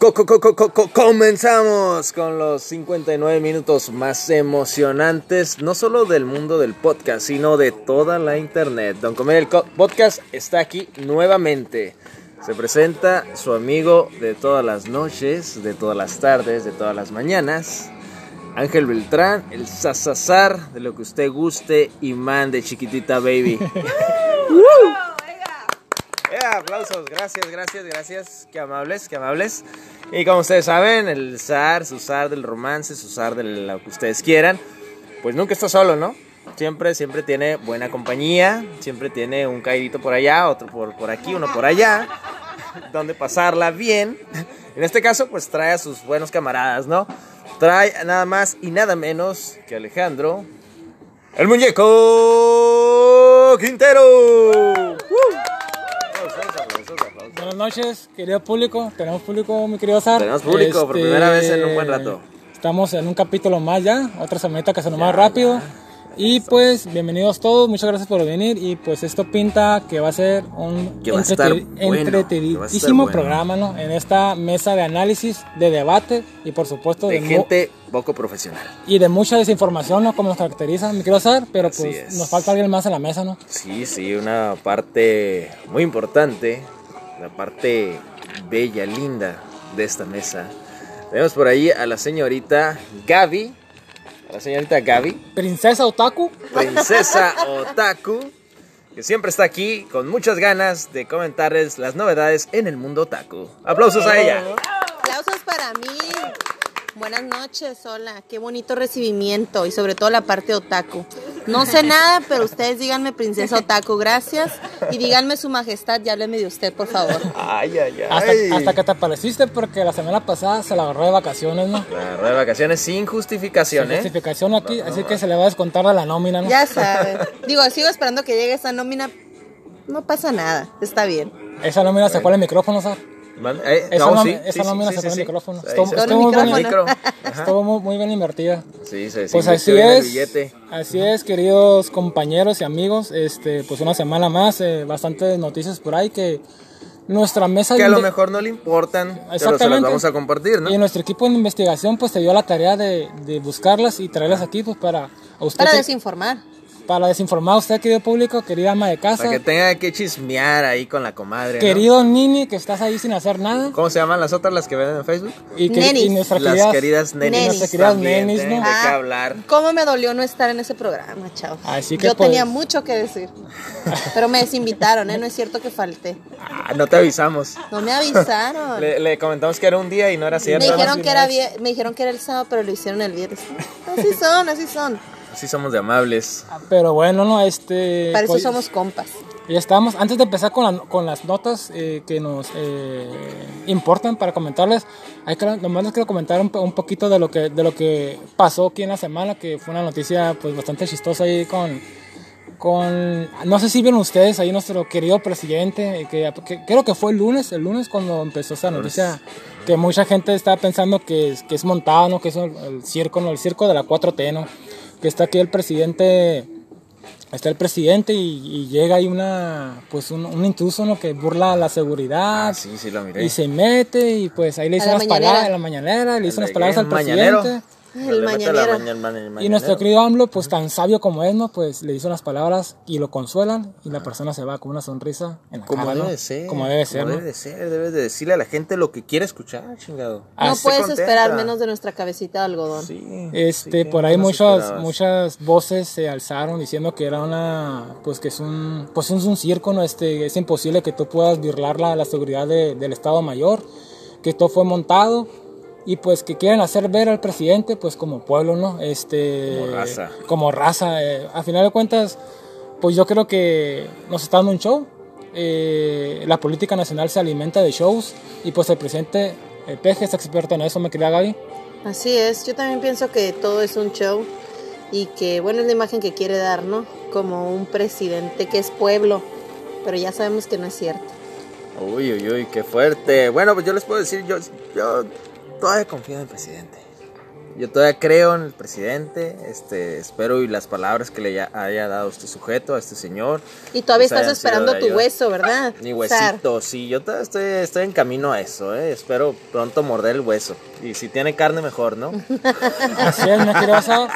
Co- co- co- co- co- comenzamos con los 59 minutos más emocionantes, no solo del mundo del podcast, sino de toda la internet. Don Comedia el Podcast está aquí nuevamente. Se presenta su amigo de todas las noches, de todas las tardes, de todas las mañanas. Ángel Beltrán, el sasazar de lo que usted guste y mande, chiquitita baby. Eh, aplausos, gracias, gracias, gracias. Qué amables, qué amables. Y como ustedes saben, el zar, su zar del romance, su zar de lo que ustedes quieran, pues nunca está solo, ¿no? Siempre, siempre tiene buena compañía, siempre tiene un caidito por allá, otro por, por aquí, uno por allá, donde pasarla bien. En este caso, pues trae a sus buenos camaradas, ¿no? Trae nada más y nada menos que Alejandro, el muñeco Quintero. Buenas noches, querido público. Tenemos público, mi querido Sar. Tenemos público por primera vez en un buen rato. Estamos en un capítulo más ya, otra semanita que se nos más rápido. Y pues, bienvenidos todos, muchas gracias por venir. Y pues, esto pinta que va a ser un bueno, entretenidísimo bueno. programa, ¿no? En esta mesa de análisis, de debate y por supuesto De de, gente poco profesional. y de mucha desinformación, ¿no? Como nos caracteriza, mi querido Sar. Pero Así pues, es. nos falta alguien más en la mesa, ¿no? Sí, sí, una parte muy importante, la parte bella, linda de esta mesa. Tenemos por ahí a la señorita Gaby, a la señorita Gaby, Princesa Otaku. princesa otaku, que siempre está aquí con muchas ganas de comentarles las novedades en el mundo otaku. Aplausos a ella. Aplausos para mí. Buenas noches, hola. Qué bonito recibimiento y sobre todo la parte otaku. No sé nada, pero ustedes díganme princesa otaku, gracias. Y díganme su majestad y háblenme de usted, por favor. Ay, ay, Hasta, ay. hasta que te apareciste porque la semana pasada se la agarró de vacaciones, ¿no? La rueda de vacaciones sin justificación, ¿eh? Justificación aquí, así que se le va a descontar de la nómina, ¿no? Ya saben. Digo, sigo esperando que llegue esa nómina. No pasa nada, está bien. Esa nómina se fue el micrófono, ¿sabes? Man- eh, Esa, no, sí, esa sí, nómina sí, se sí, fue el micrófono. Estuvo, se- muy, el bien, micro. micrófono. Ajá. estuvo muy, muy bien invertida. Sí, sí, sí. Pues así es, así es, queridos compañeros y amigos, este, pues una semana más, eh, bastantes noticias por ahí que nuestra mesa Que a lo mejor no le importan, pero se las Exactamente. vamos a compartir, ¿no? y nuestro equipo de investigación pues se dio la tarea de, de buscarlas y traerlas aquí pues para a usted Para desinformar. Para desinformar a usted querido público, querida ama de casa, Para que tenga que chismear ahí con la comadre, ¿no? querido Nini que estás ahí sin hacer nada ¿Cómo se llaman las otras las que ven en Facebook? y, que, Nenis. y nuestras las queridas, queridas nenis. Nenis. Nuestras queridas también nenis, ¿no? de qué Ah. hablar. ¿Cómo me dolió no estar en ese programa, chavos? Así que, Yo pues- tenía mucho que decir. Pero me desinvitaron, ¿eh? No es cierto que falté. Ah, no te avisamos. No me avisaron. Le, le comentamos que era un día y no era Me cierto. dijeron, ¿no? que era me dijeron que era el sábado, pero lo hicieron el viernes. Así son, así son. Sí somos de amables. pero bueno, no, este... Para eso pues, somos compas. Ya estamos. Antes de empezar con, la- con las notas eh, que nos eh, importan para comentarles, hay que, nomás les quiero comentar un, un poquito de lo, que, de lo que pasó aquí en la semana, que fue una noticia pues bastante chistosa ahí con... con no sé si vieron ustedes ahí nuestro querido presidente, eh, que, que creo que fue el lunes, el lunes cuando empezó esa noticia, que mucha gente estaba pensando que es, que es montado, ¿no? que es el, el circo, ¿no? el circo de la 4T, ¿no? Que está aquí el presidente está el presidente y, y llega ahí una pues un, un intruso ¿no? que burla la seguridad Ah, sí, sí lo miré. y se mete y pues ahí le hizo unas palabras a la mañanera le hizo unas palabras al mañanero. El mañanero. maña- maña- y nuestro querido AMLO pues tan sabio como es no pues le hizo unas palabras y lo consuelan y la persona se va con una sonrisa en la Como cara, debe ¿no? de ser. como debe ser Como ¿no? debe de ser. Debes de decirle a la gente lo que quiere escuchar, chingado. No Así puedes contenta. esperar menos de nuestra cabecita de algodón. Sí. Este, sí, por ¿qué ahí muchas, esperabas? muchas voces se alzaron diciendo que era una, pues que es un, pues es un circo, ¿no? Este, es imposible que tú puedas burlar la, la seguridad de- del Estado Mayor, que todo fue montado y pues que quieren hacer ver al presidente, pues como pueblo, ¿no? Este, Como raza. Como raza. eh, a final de cuentas, pues yo creo que nos está dando un show. Eh, la política nacional se alimenta de shows y pues el presidente, el peje es experto en eso, me quería Gaby. Así es, yo también pienso que todo es un show y que, bueno, es la imagen que quiere dar, ¿no? Como un presidente que es pueblo, pero ya sabemos que no es cierto. Uy, uy, uy, qué fuerte. Bueno, pues yo les puedo decir, yo, yo todavía confío en el presidente. Yo todavía creo en el presidente, este, espero y las palabras que le haya, dado este sujeto, a este señor. Y todavía pues, estás esperando tu hueso, ¿verdad? Mi Sar? huesito, sí, yo todavía estoy, estoy en camino a eso, ¿eh? espero pronto morder el hueso. Y si tiene carne, mejor, ¿no? Así es, Sar.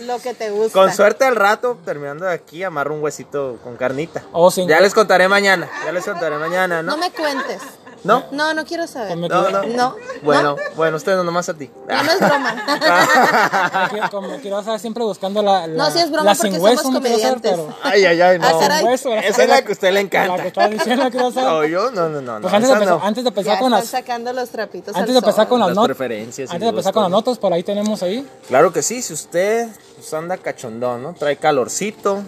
Lo que te gusta. Con suerte al rato, terminando de aquí, amarro un huesito con carnita. Oh, sí. Ya les contaré mañana, ya les contaré mañana, No ¿no? me cuentes. ¿No? No, no quiero saber. No, no. No. Bueno, bueno, ustedes nomás a ti. No, no es broma. Como- Como querido Sar siempre buscando la, la No, sí es broma la porque sin somos hueso, comediantes. pero- Ay, ay, ay, no. Ah, caray. Sin hueso, Esa es la que a usted le encanta. La que estaba diciendo, Sar. No, yo, no, no, no. Pues no, antes de, esa empezar, no. antes de Ya empezar con están las sacando los trapitos antes al de empezar sol. con las, Las not- preferencias y antes de empezar con las gustos. notas, por ahí tenemos ahí. Claro que sí, si usted pues, anda cachondón, ¿no? Trae calorcito,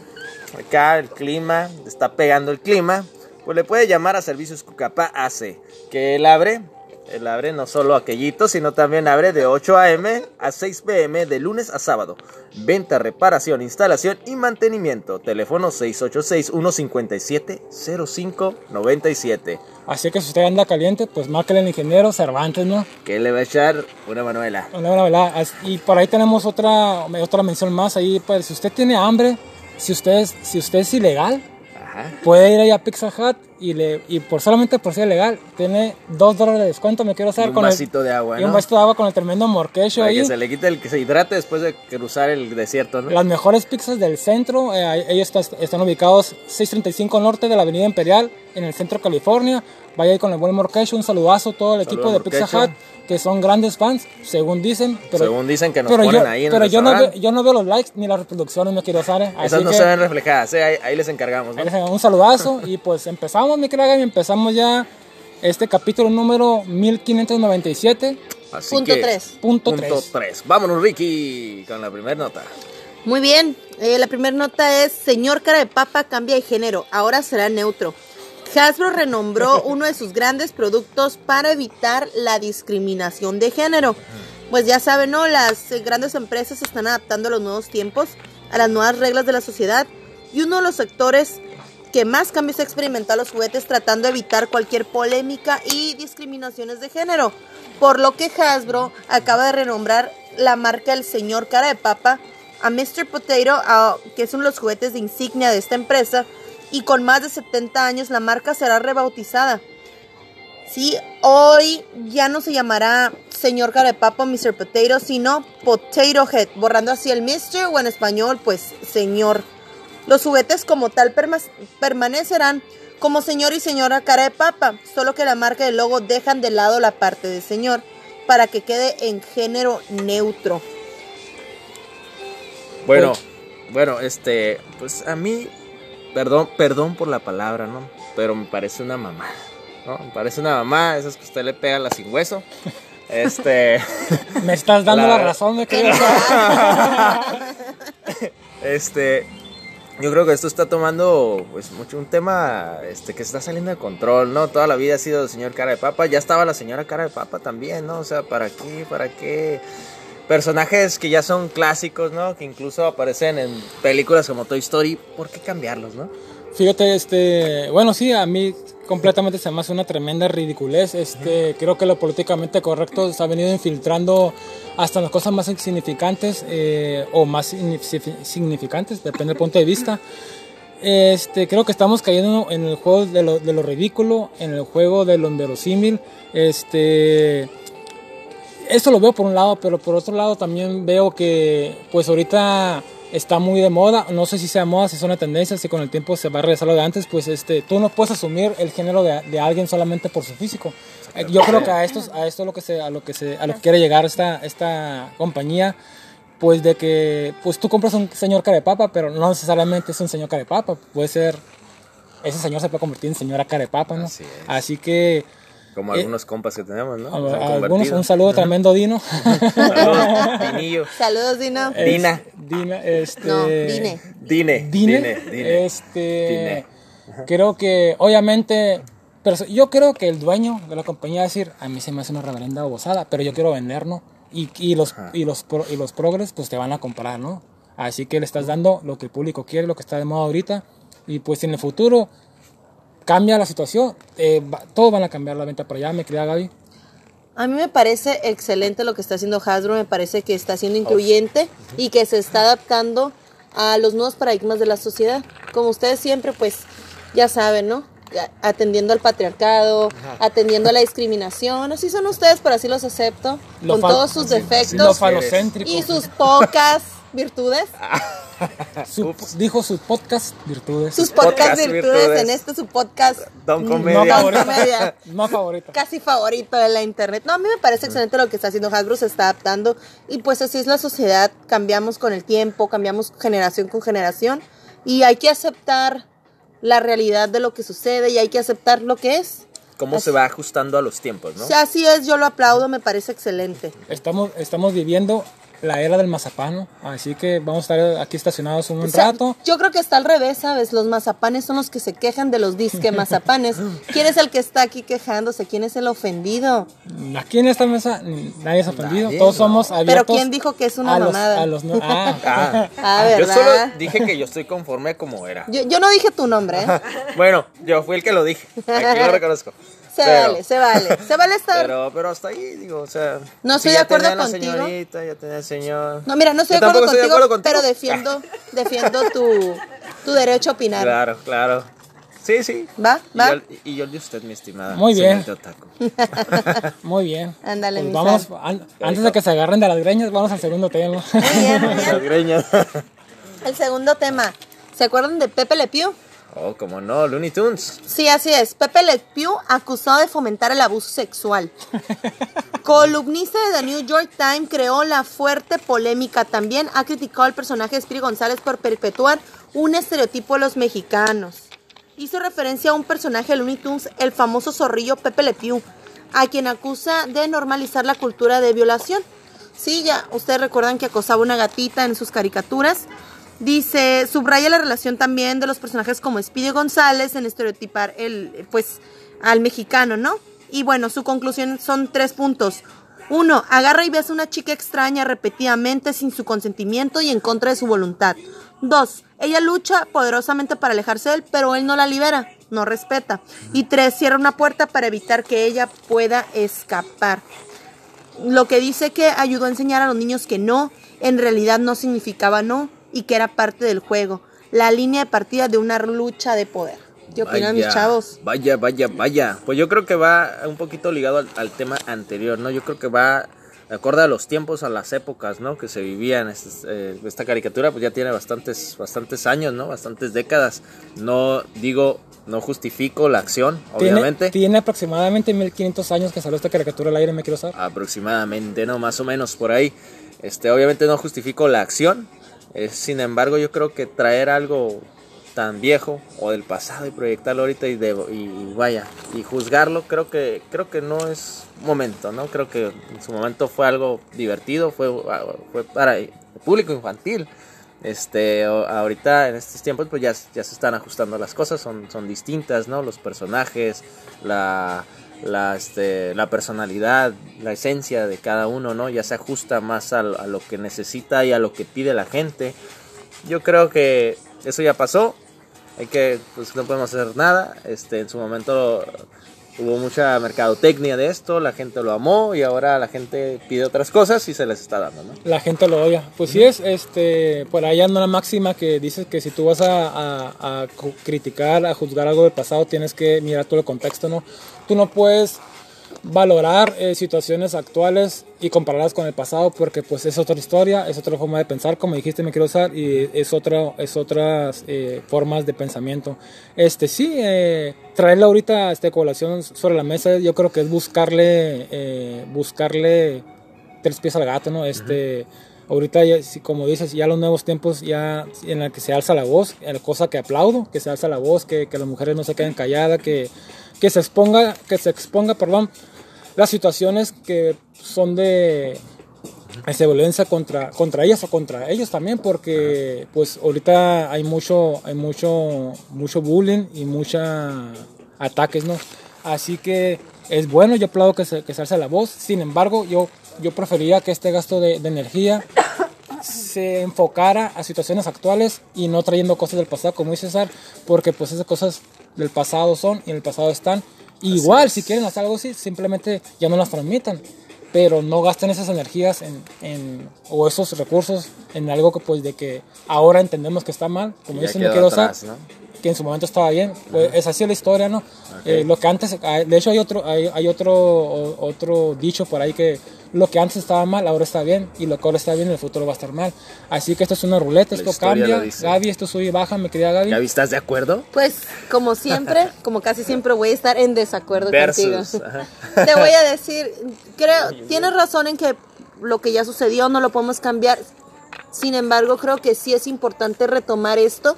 acá el clima, está pegando el clima, pues le puede llamar a Servicios Cucapá AC, que él abre, él abre no solo aquellito, sino también abre de 8 a.m. a 6 p.m. de lunes a sábado. Venta, reparación, instalación y mantenimiento. Teléfono 686-157-0597. Así que si usted anda caliente, pues márquele al ingeniero Cervantes, ¿no? Que le va a echar una manuela. Una. As- Y por ahí tenemos otra, otra mención más ahí. Pues, si usted tiene hambre, si usted, si usted es ilegal, Ajá. puede ir ahí a Pizza Hut y, le, y por solamente por ser legal, tiene dos dólares de descuento. Me quiero hacer un con vasito el, de agua, Y un ¿no? vasito de agua con el tremendo morquecho Para ahí. que se le quite el que se hidrate después de cruzar el desierto, ¿no? Las mejores pizzas del centro, eh, ellos está- están ubicados 635 norte de la Avenida Imperial, en el centro de California. Vaya ahí con el buen Morquecho, un saludazo a todo el Saludos, equipo de Pizza. Hut, que son grandes fans, según dicen. Pero, Según dicen que nos pero ponen yo, ahí en pero el yo no, veo, yo no veo los likes ni las reproducciones, mi querido Sare. Así Esas no que se ven reflejadas, ¿eh? ahí, ahí les encargamos, ¿no? ahí les hago un saludazo y pues empezamos, mi querida Gaby, empezamos ya este capítulo número 1597. Así Punto que, tres. Punto Punto tres. 3. Vámonos, Ricky, con la primera nota. Muy bien, eh, la primera nota es, señor cara de papa cambia de género, ahora será neutro. Hasbro renombró uno de sus grandes productos para evitar la discriminación de género. Pues ya saben, ¿no? Las eh, grandes empresas están adaptando a los nuevos tiempos, a las nuevas reglas de la sociedad y uno de los sectores que más cambios ha experimentado los juguetes tratando de evitar cualquier polémica y discriminaciones de género. Por lo que Hasbro acaba de renombrar la marca del señor cara de papa a Mr. Potato, que de los juguetes de insignia de esta empresa, y con más de 70 años la marca será rebautizada. Sí, hoy ya no se llamará señor cara de papa o Mr. Potato, sino Potato Head, borrando así el Mr. o en español, pues señor. Los juguetes como tal perma- permanecerán como señor y señora cara de papa, solo que la marca y el logo dejan de lado la parte de señor para que quede en género neutro. Bueno, bueno, este, pues a mí, perdón, perdón por la palabra, ¿no? Pero me parece una mamá, ¿no? Me parece una mamá, esas que usted le pega a la sin hueso. Este, Me estás dando La- la, razón, ¿Qué querido Sare. este, yo creo que esto está tomando, pues, mucho un tema, este, que está saliendo de control, ¿no? Toda la vida ha sido el señor cara de papa, ya estaba la señora cara de papa también, ¿no? O sea, ¿para qué? ¿Para qué? Personajes que ya son clásicos, ¿no? Que incluso aparecen en películas como Toy Story, ¿por qué cambiarlos, no? Fíjate, este, bueno, sí, a mí completamente se me hace una tremenda ridiculez. Este, creo que lo políticamente correcto se ha venido infiltrando hasta las cosas más insignificantes eh, o más signifi- significantes, depende del punto de vista. Este, creo que estamos cayendo en el juego de lo, de lo ridículo, en el juego de lo inverosímil. Este, esto lo veo por un lado, pero por otro lado también veo que pues ahorita está muy de moda, no sé si sea moda, si es una tendencia, si con el tiempo se va a regresar lo de antes, pues este, tú no puedes asumir el género de, de alguien solamente por su físico. Eh, Yo creo que a esto, a esto es lo que se, a lo que se, a lo que quiere llegar esta, esta compañía, pues de que pues tú compras un señor cara de papa, pero no necesariamente es un señor cara de papa, puede ser, ese señor se puede convertir en señora cara de papa, ¿no? Así que Como Eh, algunos compas que tenemos, ¿no? algunos un saludo tremendo Dino. Saludos, Dinillo. Saludos, Dino. Es- Dina. Dina, este. No, Dine. Dine. Dine. Dine. Dine. Este. Dine. Creo que, obviamente. Pero yo creo que el dueño de la compañía va a decir: A mí se me hace una reverenda bobosada, pero yo quiero vender, ¿no? Y, y los, y, los, pro- y los progres, pues te van a comprar, ¿no? Así que le estás dando lo que el público quiere, lo que está de moda ahorita. Y pues en el futuro, cambia la situación, eh, va- todos van a cambiar la venta para allá, me querida Gaby. A mí me parece excelente lo que está haciendo Hasbro, me parece que está siendo incluyente y que se está adaptando a los nuevos paradigmas de la sociedad. Como ustedes siempre, pues ya saben, ¿no? Atendiendo al patriarcado, atendiendo a la discriminación. Así son ustedes, pero así los acepto. Lo con todos sus defectos y sus pocas virtudes. Su- dijo su podcast Virtudes. Sus podcast, podcast virtudes, virtudes. en este su podcast Don mm, Comedia. no Don favorita. Comedia. No favorita. casi favorito de la internet. No, a mí me parece excelente lo que está haciendo Hasbro, se está adaptando y pues así es la sociedad, cambiamos con el tiempo, cambiamos generación con generación y hay que aceptar la realidad de lo que sucede y hay que aceptar lo que es. Cómo se va ajustando a los tiempos, ¿no? O sea, así es, yo lo aplaudo, me parece excelente. Estamos, estamos viviendo la era del mazapano, así que vamos a estar aquí estacionados un O sea, rato. yo creo que está al revés, ¿sabes? Los mazapanes son los que se quejan de los disque mazapanes. ¿Quién es el que está aquí quejándose? ¿Quién es el ofendido? Aquí en esta mesa nadie es ofendido, Nadie, todos no. somos abiertos. Pero ¿quién dijo que es una a los- mamada? a los no- ah, Ah, Ah, yo ¿verdad? solo dije que yo estoy conforme como era. Yo, yo no dije tu nombre, ¿eh? Bueno, yo fui el que lo dije. Aquí lo reconozco. Se Pero- vale, se vale. Se vale estar. Pero, pero hasta ahí, digo, o sea. No estoy de acuerdo tenía la contigo. señorita, ya tenía el señor. No, mira, no estoy de acuerdo tampoco estoy de contigo, acuerdo contigo. pero defiendo, defiendo tu, tu derecho a opinar. Claro, claro. Sí, sí. ¿Va? Y ¿Va? yo, y yo el de usted, mi estimada. Muy bien. muy bien. Ándale, Pues mi vamos, an- antes de que se agarren de las greñas, vamos al segundo tema. Muy bien, muy bien. Las greñas. El segundo tema. ¿Se acuerdan de Pepe Le Pew? Oh, como no, Looney Tunes. Sí, así es. Pepe Le Pew acusado de fomentar el abuso sexual. Columnista de The New York Times creó la fuerte polémica. También ha criticado al personaje de Spiri González por perpetuar un estereotipo de los mexicanos. Hizo referencia a un personaje de Looney Tunes, el famoso zorrillo Pepe Le Pew, a quien acusa de normalizar la cultura de violación. Sí, ya ustedes recuerdan que acosaba una gatita en sus caricaturas. Dice, subraya la relación también de los personajes como Speedy González en estereotipar el, pues, al mexicano, ¿no? Y bueno, su conclusión son tres puntos. Uno, agarra y besa a una chica extraña repetidamente sin su consentimiento y en contra de su voluntad. Dos, ella lucha poderosamente para alejarse de él, pero él no la libera, no respeta. Y tres, cierra una puerta para evitar que ella pueda escapar. Lo que dice que ayudó a enseñar a los niños que no, en realidad no significaba no y que era parte del juego. La línea de partida de una lucha de poder. ¿Qué opinan mis Vaya, chavos? Vaya, vaya, vaya. Pues yo creo que va un poquito ligado al, al tema anterior, ¿no? Yo creo que va acorde a los tiempos, a las épocas, ¿no? Que se vivían. Este- eh, esta caricatura pues ya tiene bastantes, bastantes años, ¿no? Bastantes décadas. No digo, no justifico la acción, Tiene, obviamente. tiene aproximadamente 1500 años que salió esta caricatura al aire, me quiero saber. aproximadamente, ¿no? Más o menos por ahí. Este, obviamente no justifico la acción. Eh, sin embargo, yo creo que traer algo tan viejo o del pasado y proyectarlo ahorita y, de, y vaya y juzgarlo creo que creo que no es momento no creo que en su momento fue algo divertido fue fue para el público infantil. Este ahorita en estos tiempos pues ya, ya se están ajustando las cosas son son distintas no los personajes la la, este, la personalidad, la esencia de cada uno, ¿no? Ya se ajusta más a, a lo que necesita y a lo que pide la gente. Yo creo que eso ya pasó. Hay que, pues no podemos hacer nada. Este, en su momento hubo mucha mercadotecnia de esto, la gente lo amó y ahora la gente pide otras cosas y se les está dando, ¿no? La gente lo odia. Pues sí es, este, por ahí anda una máxima que dice que si tú vas a, a- a criticar, a juzgar algo del pasado, tienes que mirar todo el contexto, ¿no? Tú no puedes valorar eh, situaciones actuales y compararlas con el pasado porque pues es otra historia, es otra forma de pensar, como dijiste me quiero usar, y es, otra, es otras eh, formas de pensamiento. Este sí, eh, traerla ahorita a esta colación sobre la mesa yo creo que es buscarle, eh, buscarle tres pies al gato, ¿no? Este, ahorita, ya, como dices, ya los nuevos tiempos, ya en la que se alza la voz, eh, cosa que aplaudo, que se alza la voz, que, que las mujeres no se queden calladas, que, que se exponga, que se exponga, perdón, las situaciones que son de este, violencia contra, contra ellas o contra ellos también, porque pues ahorita hay mucho, hay mucho, mucho bullying y mucha ataques, ¿no? Así que es bueno, yo aplaudo que se, que se alce la voz, sin embargo, yo, yo preferiría que este gasto de, de energía se enfocara a situaciones actuales y no trayendo cosas del pasado, como dice César, porque pues esas cosas del pasado son y en el pasado están. Igual, si quieren hacer algo así, simplemente ya no las transmitan, pero no gasten esas energías en, en- o esos recursos en algo que pues de que ahora entendemos que está mal, como dicen, no quiero usar, que en su momento estaba bien. Pues, es así la historia, ¿no? Eh, lo que antes, ah, de hecho hay otro, hay, hay otro, otro dicho por ahí que lo que antes estaba mal ahora está bien y lo que ahora está bien en el futuro va a estar mal. Así que esto es una ruleta, La esto cambia. Gaby, esto sube y baja, mi querida Gaby. Gaby, ¿estás de acuerdo? Pues, como siempre, como casi siempre voy a estar en desacuerdo Versus, contigo. ajá. Te voy a decir, creo, tienes razón en que lo que ya sucedió no lo podemos cambiar. Sin embargo, creo que sí es importante retomar esto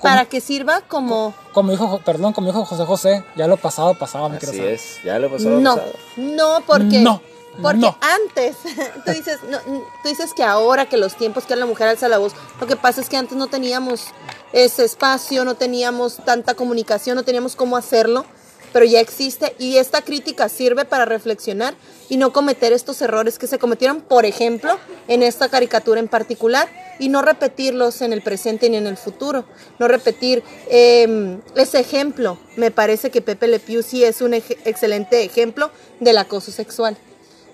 para que sirva como Como dijo, Jo- perdón, como dijo José José, ya lo pasado pasaba, mi Así es, ya lo pasó lo no, pasado. no porque No, porque no. antes tú dices no, tú dices que ahora que los tiempos que la mujer alza la voz, lo que pasa es que antes no teníamos ese espacio, no teníamos tanta comunicación, no teníamos cómo hacerlo, pero ya existe y esta crítica sirve para reflexionar y no cometer estos errores que se cometieron, por ejemplo, en esta caricatura en particular y no repetirlos en el presente ni en el futuro, no repetir eh, ese ejemplo. Me parece que Pepe Le Pew sí es un ej- excelente ejemplo del acoso sexual.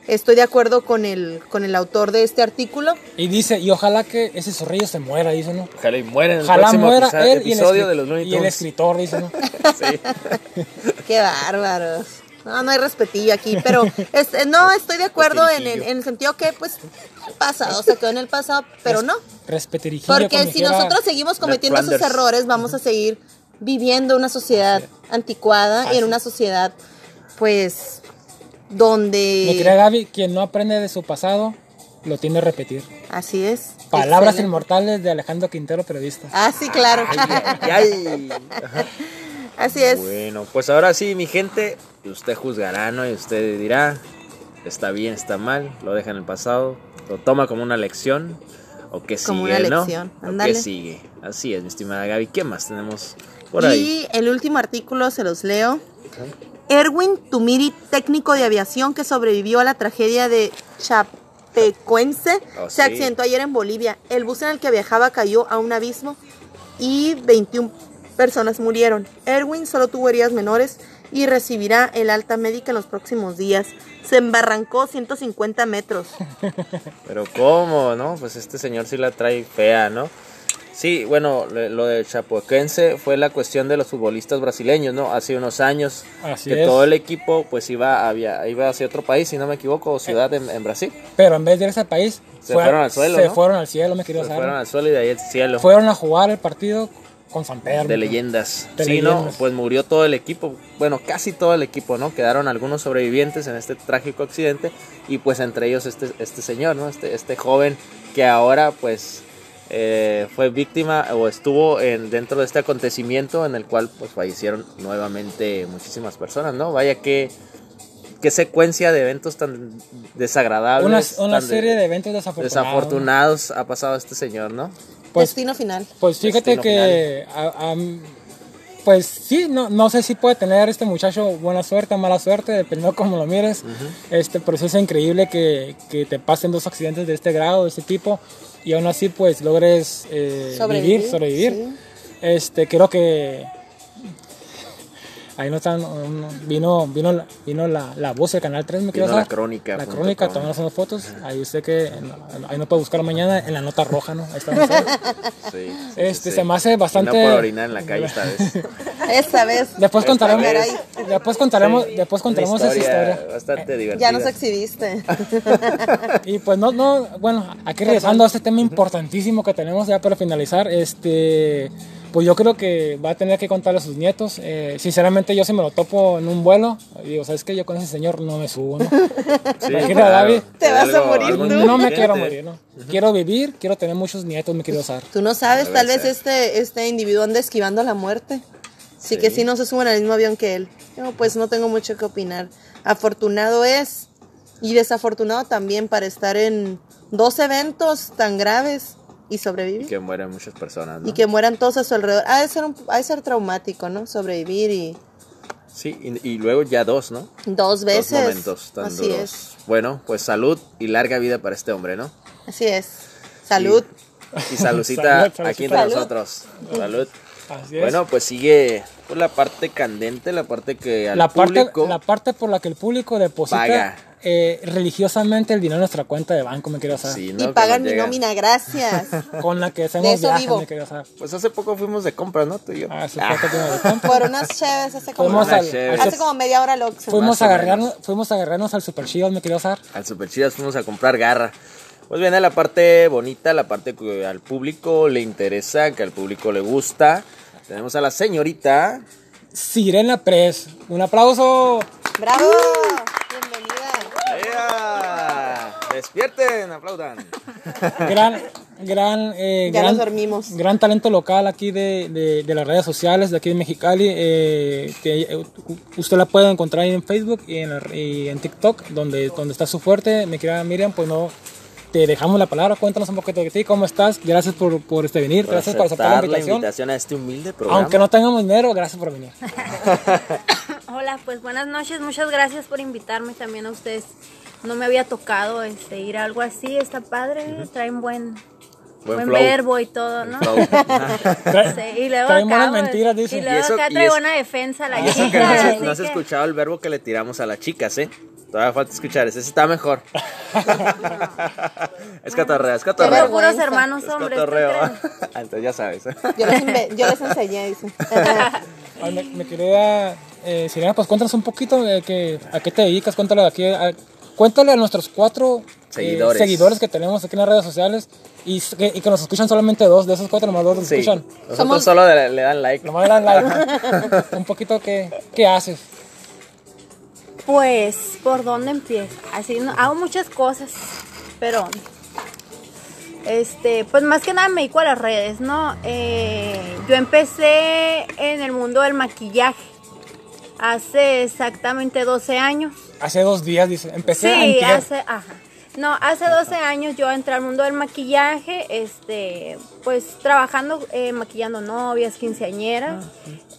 Estoy de acuerdo con el, con el autor de este artículo. Y dice, y ojalá que ese zorrillo se muera, dice, ¿no? Ojalá y muera en el Ojalá próximo muera episodio, él y el, de los Looney y el escritor, dice, ¿no? Sí. Qué bárbaros. No, no hay respetillo aquí, pero este, no estoy de acuerdo en, el- en el sentido que, pues, el pasado se quedó en el pasado, pero no. Respetirijillo. Porque si nosotros seguimos cometiendo esos errores, vamos a seguir viviendo una sociedad anticuada y en una sociedad, pues, Mi donde... querida Gaby, quien no aprende de su pasado, lo tiene que repetir. Así es. Palabras Excelente. inmortales de Alejandro Quintero, periodista. Ah, sí, claro. Ay, ay. Así es. Bueno, pues ahora sí, mi gente, usted juzgará, ¿no? Y usted dirá, está bien, está mal, lo deja en el pasado, lo toma como una lección, o que sigue, Como una ¿no? lección, O ándale. que sigue. Así es, mi estimada Gaby. ¿Qué más tenemos por ahí? Y el último artículo se los leo. Erwin Tumiri, técnico de aviación que sobrevivió a la tragedia de Chapecoense, Oh, se sí. accidentó ayer en Bolivia. El bus en el que viajaba cayó a un abismo y 21 personas murieron. Erwin solo tuvo heridas menores y recibirá el alta médica en los próximos días. Se embarrancó 150 metros. Pero ¿cómo, no? Pues este señor sí la trae fea, ¿no? Sí, bueno, lo de Chapecoense fue la cuestión de los futbolistas brasileños, ¿no? Hace unos años Así que es. todo el equipo pues iba, había, iba hacia otro país, si no me equivoco, ciudad en, en Brasil. Pero en vez de irse al país, Se fueron al suelo, Se ¿no? fueron al cielo, me querido Se fueron al suelo y de ahí al cielo. Fueron a jugar el partido con San Pedro. De leyendas. De sí, ¿no? Pues murió todo el equipo. Bueno, casi todo el equipo, ¿no? Quedaron algunos sobrevivientes en este trágico accidente. Y pues entre ellos este, este señor, ¿no? Este, este joven que ahora pues eh, fue víctima o estuvo en, dentro de este acontecimiento en el cual pues fallecieron nuevamente muchísimas personas, ¿no? Vaya que... Qué secuencia de eventos tan desagradables. Una, una tan serie de eventos desafortunados. desafortunados ha pasado este señor, ¿no? Pues, Destino final. pues fíjate Destino que. a- a- pues sí, no, no sé si puede tener este muchacho buena suerte o mala suerte, dependiendo cómo lo mires. este, pero sí es increíble que, que te pasen dos accidentes de este grado, de este tipo, y aún así pues logres eh, Sobrevivir, vivir, sobrevivir. sí. Este, creo que ahí no están, vino, vino, la- vino la, la voz del canal 3, me quiero Vino la crónica La crónica, com. tomando unas fotos. Ahí usted que, ahí no puede buscar mañana en la nota roja, ¿no? Ahí está. Sí, sí, Este, sí, se me hace Y bastante- No por orinar en la calle esta vez. Esta vez. Después Esta contaremos, vez. después contaremos, después contaremos Una esa historia. Bastante divertida. Ya nos exhibiste. Y pues no, no, bueno, aquí regresando a este tema importantísimo que tenemos ya para finalizar, este, pues yo creo que va a tener que contarle a sus nietos. Eh, sinceramente yo si me lo topo en un vuelo, digo, ¿sabes qué? Yo con ese señor no me subo, ¿no? Sí, Imagínate, claro. David. Te vas a morir tú. No me quiero morir, ¿no? Quiero vivir, quiero tener muchos nietos, me quiero usar. Tú no sabes, tal vez este, este individuo anda esquivando la muerte. Así que Sí. sí no se suben al mismo avión que él. Yo pues no tengo mucho que opinar. Afortunado es y desafortunado también para estar en dos eventos tan graves y Y sobrevivir. que mueren muchas personas, ¿no? Y que mueran todos a su alrededor. Ha de ser, un- ha de ser traumático, ¿no? Sobrevivir y Sí, y, y luego ya dos, ¿no? dos veces. Dos momentos tan Así duros. es. Bueno, pues salud y larga vida para este hombre, ¿no? Así es. Salud. Y saludcita Salud, saludcita. aquí entre Salud. nosotros. Salud. Así es. Bueno, pues sigue pues, la parte candente, la parte que al la parte, público la parte por la que el público deposita Paga. Eh, religiosamente el dinero en nuestra cuenta de banco, me quiero saber. Sí, Y pagan mi llega. nómina, gracias. Con la que hacemos viajes, vivo. me quiero saber. Pues hace poco fuimos de compras, ¿no? Tú y yo. Ah, sí, Ah, de compra. Por unas cheves hace como, Fuimos al, hace como media hora Oxxo. fuimos a agarrarnos, menos. fuimos a agarrarnos al Super Chivas, me quiero saber. al Super Chidas fuimos a comprar garra. Pues viene la parte bonita, la parte que al público le interesa, que al público le gusta. Tenemos a la señorita. Sirena Press. Un aplauso. ¡Bravo! ¡Despierten! ¡Aplaudan! Gran, gran, eh, Ya gran, nos dormimos. gran talento local aquí de, de, de las redes sociales de aquí de Mexicali. eh, que eh, usted la puede encontrar ahí en Facebook y en, la- y en TikTok, donde, donde está su fuerte. Mi querida Miriam, pues no. Te dejamos la palabra, cuéntanos un poquito de ti, cómo estás, gracias por, por este venir, gracias por aceptar la invitación. invitación a este humilde programa. Aunque no tengamos dinero, gracias por venir. Hola, pues buenas noches, muchas gracias por invitarme también a ustedes. No me había tocado este ir a algo así, está padre, traen buen Buen buen, flow. verbo y todo, ¿no? Sí, y luego traen buenas acá, pues, mentiras, dice. Y luego Y eso- acá y trae es- buena defensa a la Y eso que chica, no, has- así no has que- escuchado el verbo que le tiramos a las chicas, ¿eh? Todavía falta escuchar ese, ese está mejor. es cotorreo, es cotorreo. Tengo puros hermanos Es hombres, ¿qué cotorreo. creen? Ah, Entonces ya sabes. Yo les, yo les enseñé, dice. Ay, me, me quería, eh, Sirena, pues cuéntanos un poquito de que, a qué te dedicas, cuéntale aquí, a, cuéntale a nuestros cuatro eh, Seguidores. que tenemos aquí en las redes sociales y, s- que, y que nos escuchan solamente dos, de esos cuatro nomás dos nos Sí. escuchan. Nosotros Somos- solo le, le dan like. Nomás le dan like. un poquito qué, qué haces. Pues, ¿por dónde empiezo? Así, no, hago muchas cosas, pero, este, pues más que nada me dedico a las redes, ¿no? Eh, yo empecé en el mundo del maquillaje hace exactamente 12 años. Hace dos días, dice, empecé Sí, hace, ajá. No, hace 12 años yo entré al mundo del maquillaje, este, pues trabajando, eh, maquillando novias, quinceañeras,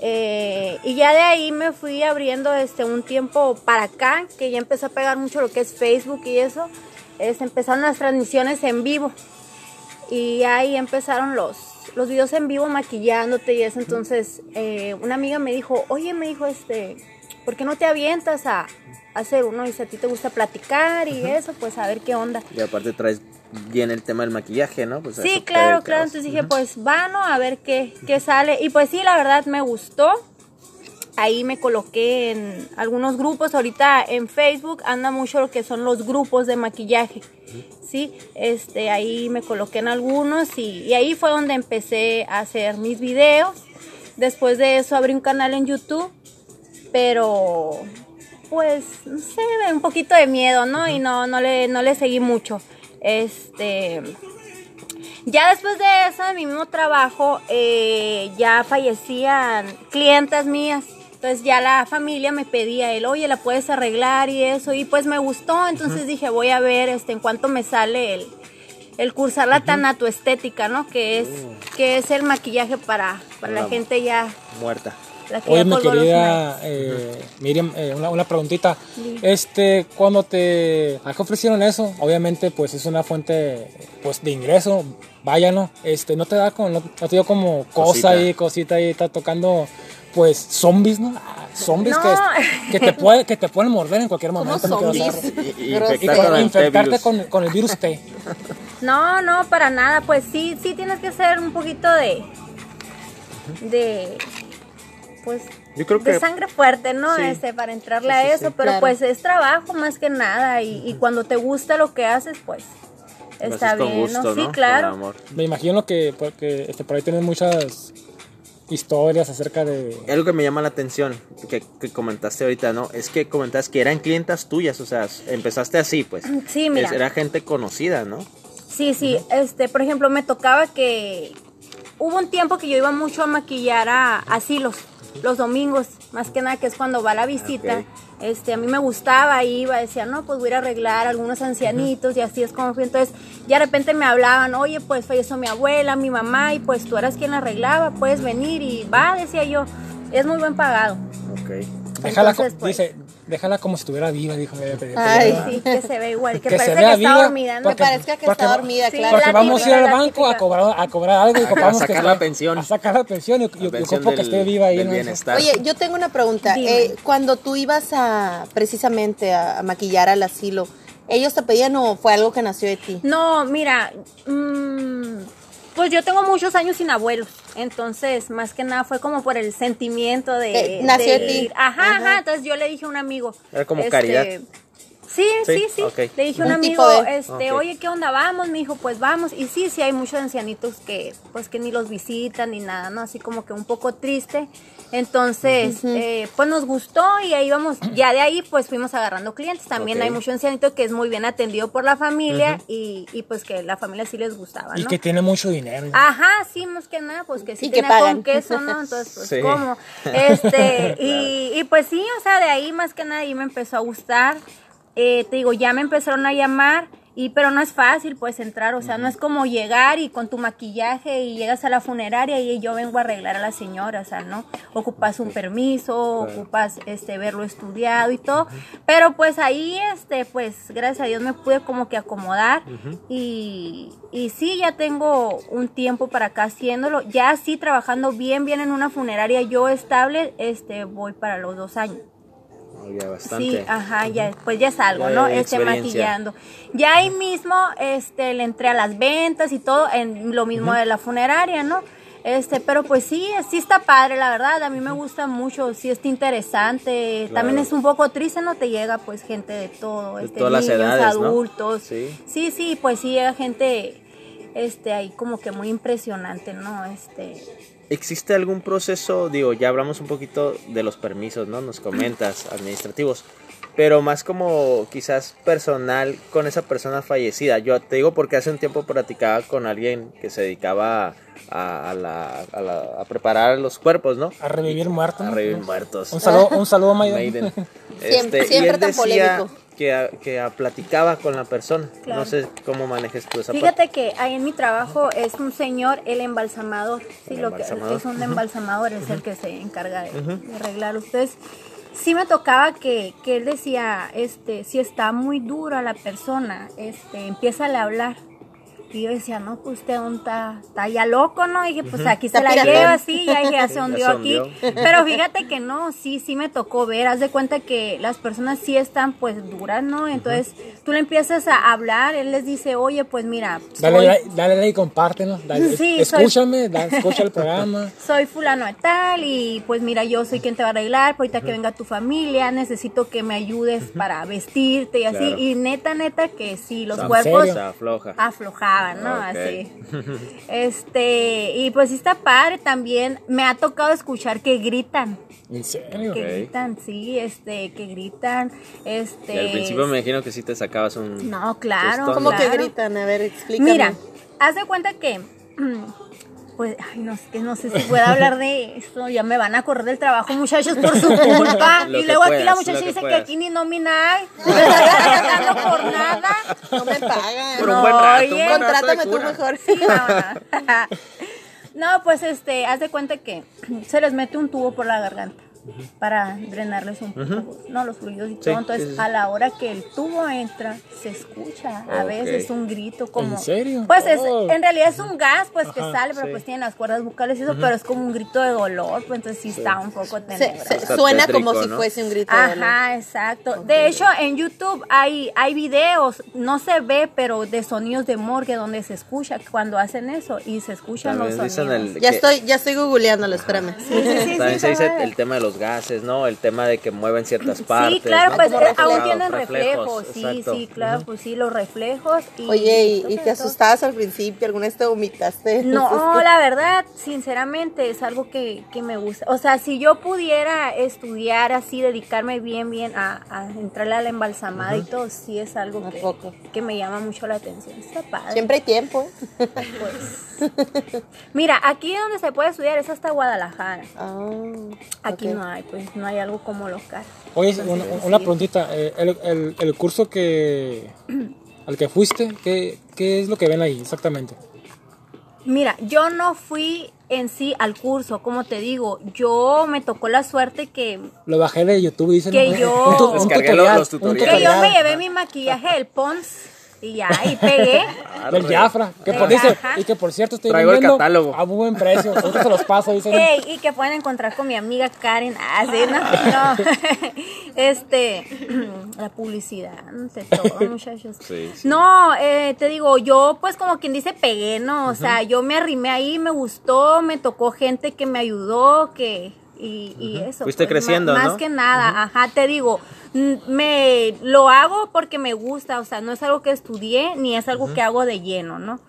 eh, y ya de ahí me fui abriendo, este, un tiempo para acá, que ya empezó a pegar mucho lo que es Facebook y eso, este, empezaron las transmisiones en vivo, y ahí empezaron los, los videos en vivo maquillándote y eso, entonces, eh, una amiga me dijo, oye, me dijo, este, ¿por qué no te avientas a hacer uno? Y si a ti te gusta platicar y eso, pues a ver qué onda. Y aparte traes bien el tema del maquillaje, ¿no? Pues Sí, claro, claro. Entonces dije, pues vano, a ver qué, qué sale. Y pues sí, la verdad me gustó. Ahí me coloqué en algunos grupos. Ahorita en Facebook anda mucho lo que son los grupos de maquillaje. Sí, este, ahí me coloqué en algunos y, y ahí fue donde empecé a hacer mis videos. Después de eso abrí un canal en YouTube, pero pues no sé, un poquito de miedo, ¿no? Y no, no le, no le seguí mucho. Este, ya después de eso, de mi mismo trabajo, eh, ya fallecían clientas mías. Entonces ya la familia me pedía el, oye, la puedes arreglar y eso. Y pues me gustó. Entonces dije, voy a ver este, en cuánto me sale el, el cursar la tanatoestética, ¿no? Que es, que es el maquillaje para, para la La- gente ya. Muerta. Oye, mi querida eh, Miriam, eh, una, una preguntita. Este, cuando te ¿a qué ofrecieron eso, obviamente, pues es una fuente pues de ingreso, vaya, ¿no? Este, no te da como, no, no te dio como cosa Cosita. ahí, cosita ahí, está tocando pues zombies, ¿no? Ah, Zombies No. que, que te puede, que te pueden morder en cualquier momento. zombies? Y, con- infectarte con, con el virus T. No, no, para nada. Pues sí, sí tienes que ser un poquito de. de. Pues. Yo creo de sangre fuerte, ¿no? Sí. Este, para entrarle a eso, pero Claro. pues es trabajo más que nada. Y, y cuando te gusta lo que haces, pues. Está bien, gusto, ¿no? Sí, claro. amor. Me imagino que, porque, este, por ahí tienes muchas historias acerca de... Algo que me llama la atención, que, que comentaste ahorita, ¿no? Es que comentaste que eran clientas tuyas, o sea, empezaste así, pues. Sí, mira. Es- Era gente conocida, ¿no? Sí, sí, este, por ejemplo, me tocaba que hubo un tiempo que yo iba mucho a maquillar a asilos los domingos, más que nada que es cuando va la visita. Este, a mí me gustaba, iba, decía, no, pues voy a ir a arreglar a algunos ancianitos y así es como fui. Entonces, ya de repente me hablaban, oye, pues falleció mi abuela, mi mamá, y pues tú eras quien la arreglaba, puedes venir y va, decía yo, es muy buen pagado. Ok. Entonces, pues- dice, Déjala como si estuviera viva, dijo. Ay, Sí, que se ve igual, que, Que se parece vea que está viva, dormida, ¿no? Que porque- parezca que porque está dormida, Sí, claro. Porque la vamos a ir al la banco a cobrar, a cobrar algo y ocupamos sacar que la esté- pensión. A sacar la pensión y, y- y Pensión ocupo que esté viva ahí. ¿no? bienestar. Oye, yo tengo una pregunta. Eh, cuando tú ibas a precisamente a, a maquillar al asilo, ¿ellos te pedían o fue algo que nació de ti? No, mira, mm, pues yo tengo muchos años sin abuelos, entonces más que nada fue como por el sentimiento de... Eh, nació de ti. ir. Ajá, Ajá. ajá, entonces yo le dije a un amigo... Era como caridad. Sí, Sí, sí. Le dije a un Un amigo, de- este, oye, ¿qué onda? Vamos, me dijo, pues vamos. Y sí, sí, hay muchos ancianitos que, pues que ni los visitan ni nada, ¿no? Así como que un poco triste. Entonces, eh, pues nos gustó y ahí vamos, ya de ahí pues fuimos agarrando clientes. También hay mucho ancianito que es muy bien atendido por la familia y, y, pues que la familia sí les gustaba, Y ¿no? que tiene mucho dinero. Ajá, sí, más que nada, pues que sí Y que con queso, ¿no? Entonces, pues, Sí. ¿cómo? Este, y, y pues sí, o sea, de ahí más que nada, ahí me empezó a gustar. Eh, te digo, ya me empezaron a llamar, y pero no es fácil, pues, entrar, o sea, no es como llegar y con tu maquillaje y llegas a la funeraria y yo vengo a arreglar a la señora, o sea, ¿no? Ocupas un permiso, ocupas, este, verlo estudiado y todo, pero pues ahí, este, pues, gracias a Dios me pude como que acomodar y, y sí, ya tengo un tiempo para acá haciéndolo, ya sí trabajando bien, bien en una funeraria yo estable, este, voy para los dos años. Oh, ya bastante. Sí, ajá, ya, pues ya salgo, Ya ¿no? Este, maquillando. Ya ahí mismo, este, le entré a las ventas y todo, en lo mismo de la funeraria, ¿no? Este, pero pues sí, sí está padre, la verdad, a mí me gusta mucho, sí está interesante, Claro. también es un poco triste, ¿no? Te llega pues gente de todo, De este, todas las niños, edades, ¿no? adultos. Sí. sí, sí, pues sí llega gente, este, ahí como que muy impresionante, ¿no? Este, ¿Existe algún proceso, digo, ya hablamos un poquito de los permisos, ¿no? Nos comentas, administrativos, pero más como quizás personal con esa persona fallecida. Yo te digo porque hace un tiempo platicaba con alguien que se dedicaba a, a la- a la- a preparar los cuerpos, ¿no? A revivir muertos. A revivir muertos. Un saludo, un saludo Maiden. Maiden. Siempre- Este, siempre y él tan decía polémico. Que, a- que a- platicaba con la persona. Claro. No sé cómo manejes tú esa Fíjate parte. que ahí en mi trabajo es un señor, el embalsamador. Sí, El lo que es un embalsamador es el que se encarga de, de arreglar. Ustedes sí me tocaba que, que él decía, este, si está muy dura la persona, este, empieza a hablar. Y yo decía, no, pues usted está, ya loco, ¿no? Y dije, pues aquí se la lleva así, ya, dije, ya Sí, se hundió aquí. Pero fíjate que no, sí, sí me tocó ver, haz de cuenta que las personas sí están pues duras, ¿no? Entonces tú le empiezas a hablar, él les dice, oye, pues mira, Dale soy- like, dale like y compártenos. Dale- Sí, soy- escúchame, da- escucha el programa. soy fulano de tal y pues mira, yo soy quien te va a arreglar, pues ahorita que venga tu familia, necesito que me ayudes para vestirte y así. Claro. Y neta, neta que sí, los ¿En cuerpos? Se ¿no? Así. Este, y pues sí está padre también. Me ha tocado escuchar que gritan. ¿En serio? Que gritan, sí, este, que gritan, este... Y al principio me imagino que sí te sacabas un... No, claro. tostón, ¿Cómo ¿no? que gritan? A ver, explícame. Mira, haz de cuenta que, pues, ay, no, es que no sé si pueda hablar de esto, ya me van a correr del trabajo, muchachos, por su culpa. Lo y luego aquí la muchacha que dice que aquí ni nómina hay, no me están pagando por nada. No me pagan. Por un No, buen rato, un oye. buen rato de Contrátame tú mejor. Sí, mamá. No, pues, este, haz de cuenta que se les mete un tubo por la garganta para drenarles un poco, no, los fluidos y todo. Entonces, sí, sí. a la hora que el tubo entra, se escucha a veces un grito como... ¿En serio? Pues es, Oh. en realidad es un gas pues que Ajá, sale, pero sí. pues tiene las cuerdas bucales y eso, pero es como un grito de dolor, pues entonces sí, está un poco tenebroso. se- suena tétrico, como si fuese un grito. de dolor. Ajá, exacto. De hecho, en YouTube hay, hay videos, no se ve, pero de sonidos de morgue donde se escucha cuando hacen eso y se escuchan También los sonidos. el- Ya que- estoy, ya estoy googleándolo, espérame. Sí, sí, sí, También sí, se dice el tema de los gases, ¿no? El tema de que mueven ciertas partes. Sí, claro, ¿no? pues eh, aún tienen reflejos, sí, exacto. sí, claro, pues sí, los reflejos. Y, Oye, ¿y, te asustabas al principio? ¿Alguna vez te vomitaste? No, la verdad, sinceramente, es algo que, que me gusta. O sea, si yo pudiera estudiar así, dedicarme bien, bien a, a entrarle a la embalsamada y todo, sí es algo ¿A que, poco? que me llama mucho la atención. Está padre. Siempre hay tiempo. ¿eh? Pues. Mira, aquí donde se puede estudiar es hasta Guadalajara. Ah, Aquí no hay, pues no hay algo como local. Oye, Entonces, una, sí. una preguntita. eh, el, el- el curso que al que fuiste, ¿qué, ¿qué es lo que ven ahí exactamente? Mira, yo no fui en sí al curso, como te digo, yo me tocó la suerte que, Lo bajé de YouTube, dicen. Que yo- un, tu- un Descargué tutorial, los un tutoriales. que yo me llevé mi maquillaje del Pons y ya, y pegué. Del Jafra. Que por, dice, y que por cierto estoy Traigo el vendiendo catálogo. a buen precio. Ahorita se los paso, dicen. Ey, y que pueden encontrar con mi amiga Karen. Ah, sí, no, no. Este, la publicidad, ante todo, muchachos. Sí, sí. No, eh, te digo, yo pues como quien dice pegué, ¿no? O sea, yo me arrimé ahí, me gustó, me tocó gente que me ayudó, que... Y, y eso. Fuiste pues, creciendo, Más ¿no? que nada, ajá, te digo, me lo hago porque me gusta, o sea, no es algo que estudié ni es algo que hago de lleno, ¿no?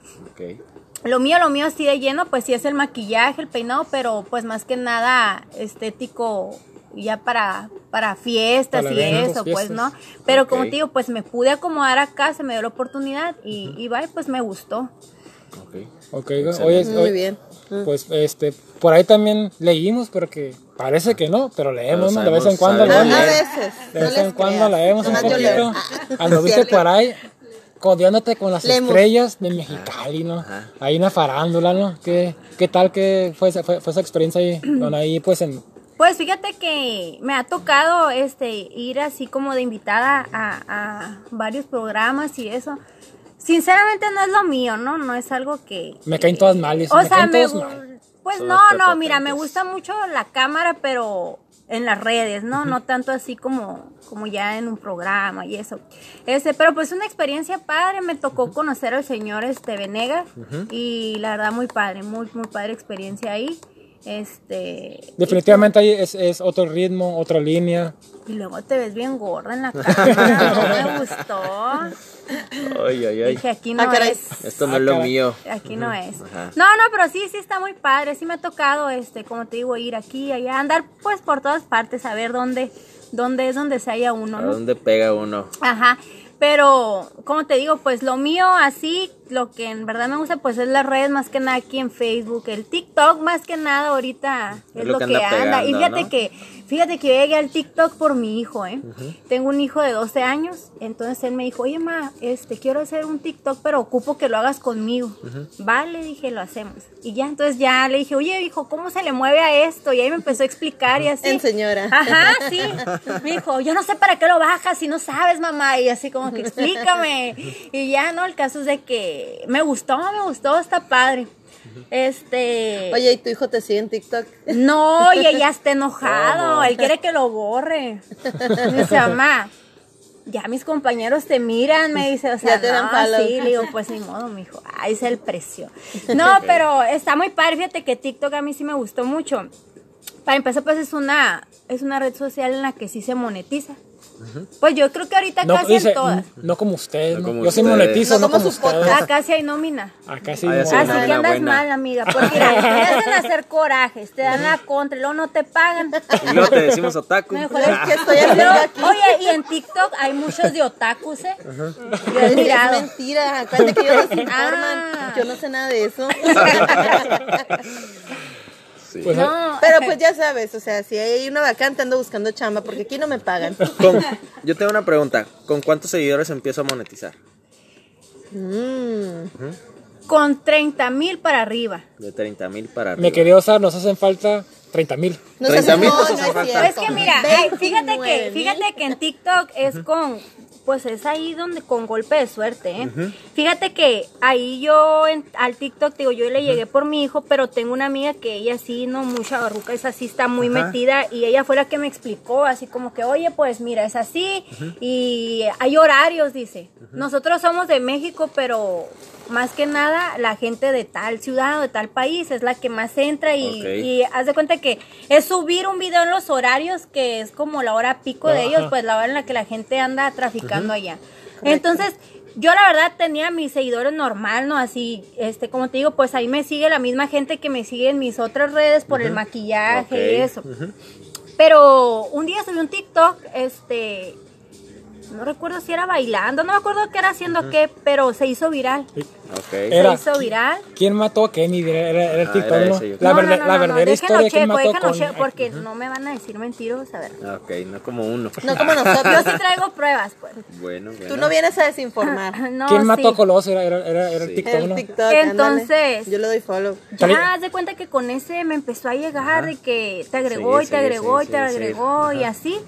Lo mío, lo mío así de lleno, pues sí es el maquillaje, el peinado, pero pues más que nada estético ya para, para fiestas Para y eso, pues. ¿no? Pero como te digo, pues me pude acomodar acá, se me dio la oportunidad y, y va, y pues me gustó. Ok, oye, Muy oye, bien. Pues este, por ahí también leímos, pero que parece que no, pero leemos, Pero ¿no? De vez en cuando A, a sabemos leemos. leer. veces. De vez en cuando creas. leemos un Nomás poquito. Ah, Anduviste cierto. por ahí codeándote con las Leemos. estrellas de Mexicali, ¿no? Ahí una farándula, ¿no? ¿Qué, qué tal que fue, esa- fue, fue esa experiencia ahí? Bueno, ahí pues en... Pues fíjate que me ha tocado este ir así como de invitada a, a varios programas y eso. Sinceramente no es lo mío, ¿no? No es algo que... Me caen todas mal, O me sea, me, mal. pues Son no, no, mira, me gusta mucho la cámara, pero en las redes, ¿no? No tanto así como, como ya en un programa y eso. Este, pero pues una experiencia padre, me tocó conocer al señor este Venegas y la verdad muy padre, muy, muy padre experiencia ahí. Este, Definitivamente ahí es, es otro ritmo, otra línea. y luego te ves bien gorda en la cámara, no me gustó. Ay, ay, ay. Dije, aquí no Ah, caray. es. Esto no Ah, es lo caray. mío. Aquí no es. Ajá. No, no, pero sí, sí está muy padre. Sí me ha tocado, este, como te digo, ir aquí, allá, andar pues por todas partes, a ver dónde, dónde es donde se haya uno, ¿A ¿no? dónde pega uno? Ajá. Pero, como te digo, pues lo mío así, lo que en verdad me gusta, pues es las redes más que nada aquí en Facebook. El TikTok más que nada ahorita es, lo, que, anda. y pegando, fíjate ¿no? que, fíjate que yo llegué al TikTok por mi hijo, ¿eh? Tengo un hijo de 12 años, entonces él me dijo, oye, ma, este, quiero hacer un TikTok, pero ocupo que lo hagas conmigo. Vale, dije, lo hacemos. Y ya, entonces ya le dije, oye, hijo, ¿cómo se le mueve a esto? Y ahí me empezó a explicar y así. En señora. Ajá, sí. Me dijo, yo no sé para qué lo bajas si no sabes, mamá. Y así como que explícame. Y ya, ¿no? El caso es de que me gustó, me gustó, está padre. Este. Oye, ¿y tu hijo te sigue en TikTok? No, y ella está enojado. Él quiere que lo borre. Me dice, mamá. Ya mis compañeros te miran, me dice, o sea, Ya te dan no, follow. sí, le digo, pues ni modo, mijo, ahí es el precio. No, pero está muy padre, fíjate que TikTok a mí sí me gustó mucho. Para empezar, pues es una, es una red social en la que sí se monetiza. Pues yo creo que ahorita No, casi dice, en todas. no como ustedes, No como Yo sí ustedes. monetizo, No no, como podcast. ustedes. Acá sí hay nómina. Acá sí. Ah, sé, Así nómina que andas buena. mal, amiga. Pues mira, te hacen hacer corajes, te dan la contra y luego no te pagan. Y luego te decimos otaku. Mejor Es que estoy haciendo aquí. oye, y en TikTok hay muchos de otakus, ¿eh? Yo he Es mentira, acuérdate que ellos nos informan. Ah. Yo no sé nada de eso. Sí. Pues, No, Pero pues ya sabes, o sea, si hay una vacante ando buscando chamba porque aquí no me pagan. Con- yo tengo una pregunta. ¿Con cuántos seguidores empiezo a monetizar? Mm. con 30 mil para arriba. De 30 mil para arriba. Me quería usar, nos hacen falta 30 mil. No 30 mil no, no es. Es que mira, ay, fíjate 29 que, fíjate que en TikTok es con, pues es ahí donde con golpe de suerte, ¿eh? Fíjate que ahí yo en- al TikTok, digo, yo le llegué por mi hijo, pero tengo una amiga que ella sí, no mucha barruca, es así, está muy metida y ella fue la que me explicó, así como que, oye, pues mira, es así y hay horarios, dice. Nosotros somos de México, pero más que nada la gente de tal ciudad o de tal país es la que más entra y, y haz de cuenta que es subir un video en los horarios que es como la hora pico de ellos, pues la hora en la que la gente anda traficando allá. Entonces, yo la verdad tenía mis seguidores normal, ¿no? Así, este, como te digo, pues ahí me sigue la misma gente que me sigue en mis otras redes por el maquillaje y eso. Pero un día subí un TikTok, este, no recuerdo si era bailando, no me acuerdo qué era haciendo qué, pero se hizo viral. Ok. Era- Se hizo viral. ¿Quién mató a Kenny? Era, era- era el Ah, TikTok, era ¿no? ese, yo La, No, verde- no, no, la no, no, verdadera historia de quién checo, mató con... checo, porque no me van a decir mentiros, a ver. Ok, no como uno. No como Yo nosotros. sí traigo pruebas, pues. Bueno, bueno. Tú no vienes a desinformar. No, ¿Quién mató sí. a Coloso? Era, era, era, era el Sí. TikTok, El ¿no? TikTok. Entonces- ándale. Yo le doy follow. Ya, haz de cuenta que con ese me empezó a llegar de que te agregó Sí, y te sí, agregó sí, y te agregó y Ajá. así.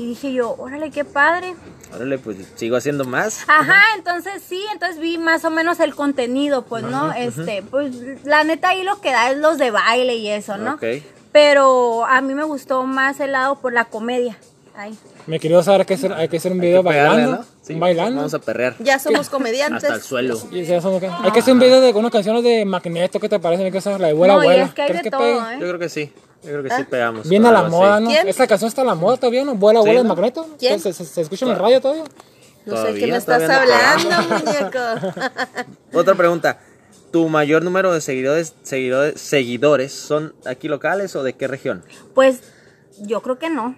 Y dije yo, órale, qué padre. Órale, pues sigo haciendo más. Ajá, entonces sí, entonces vi más o menos el contenido, pues, ¿no? Este, pues, la neta ahí lo que da es los de baile y eso, ¿no? Ok. Pero a mí me gustó más el lado por la comedia. Ay. Me quería saber, hay que hacer, hay que hacer un video pegarle, bailando. ¿no? Sí, bailando. Vamos a perrear. Ya somos comediantes. Hasta el suelo. Y Hay que hacer un video de unas canciones de Magneto, ¿qué te parece? Hay que hacer la de abuela No, abuela. es que hay ¿Crees de que todo, pegue? ¿eh? Yo creo que sí. Yo creo que sí pegamos. Viene a la moda, así. ¿no? ¿Quién? Esa canción está a la moda todavía, ¿no? Abuela abuela Sí, de ¿no? Magneto. ¿Quién? ¿Se, se, se escucha en el radio todavía? No sé qué me estás hablando, muñeco. Otra pregunta. ¿Tu mayor número de seguidores, seguidores, seguidores son aquí locales o de qué región? Pues yo creo que no.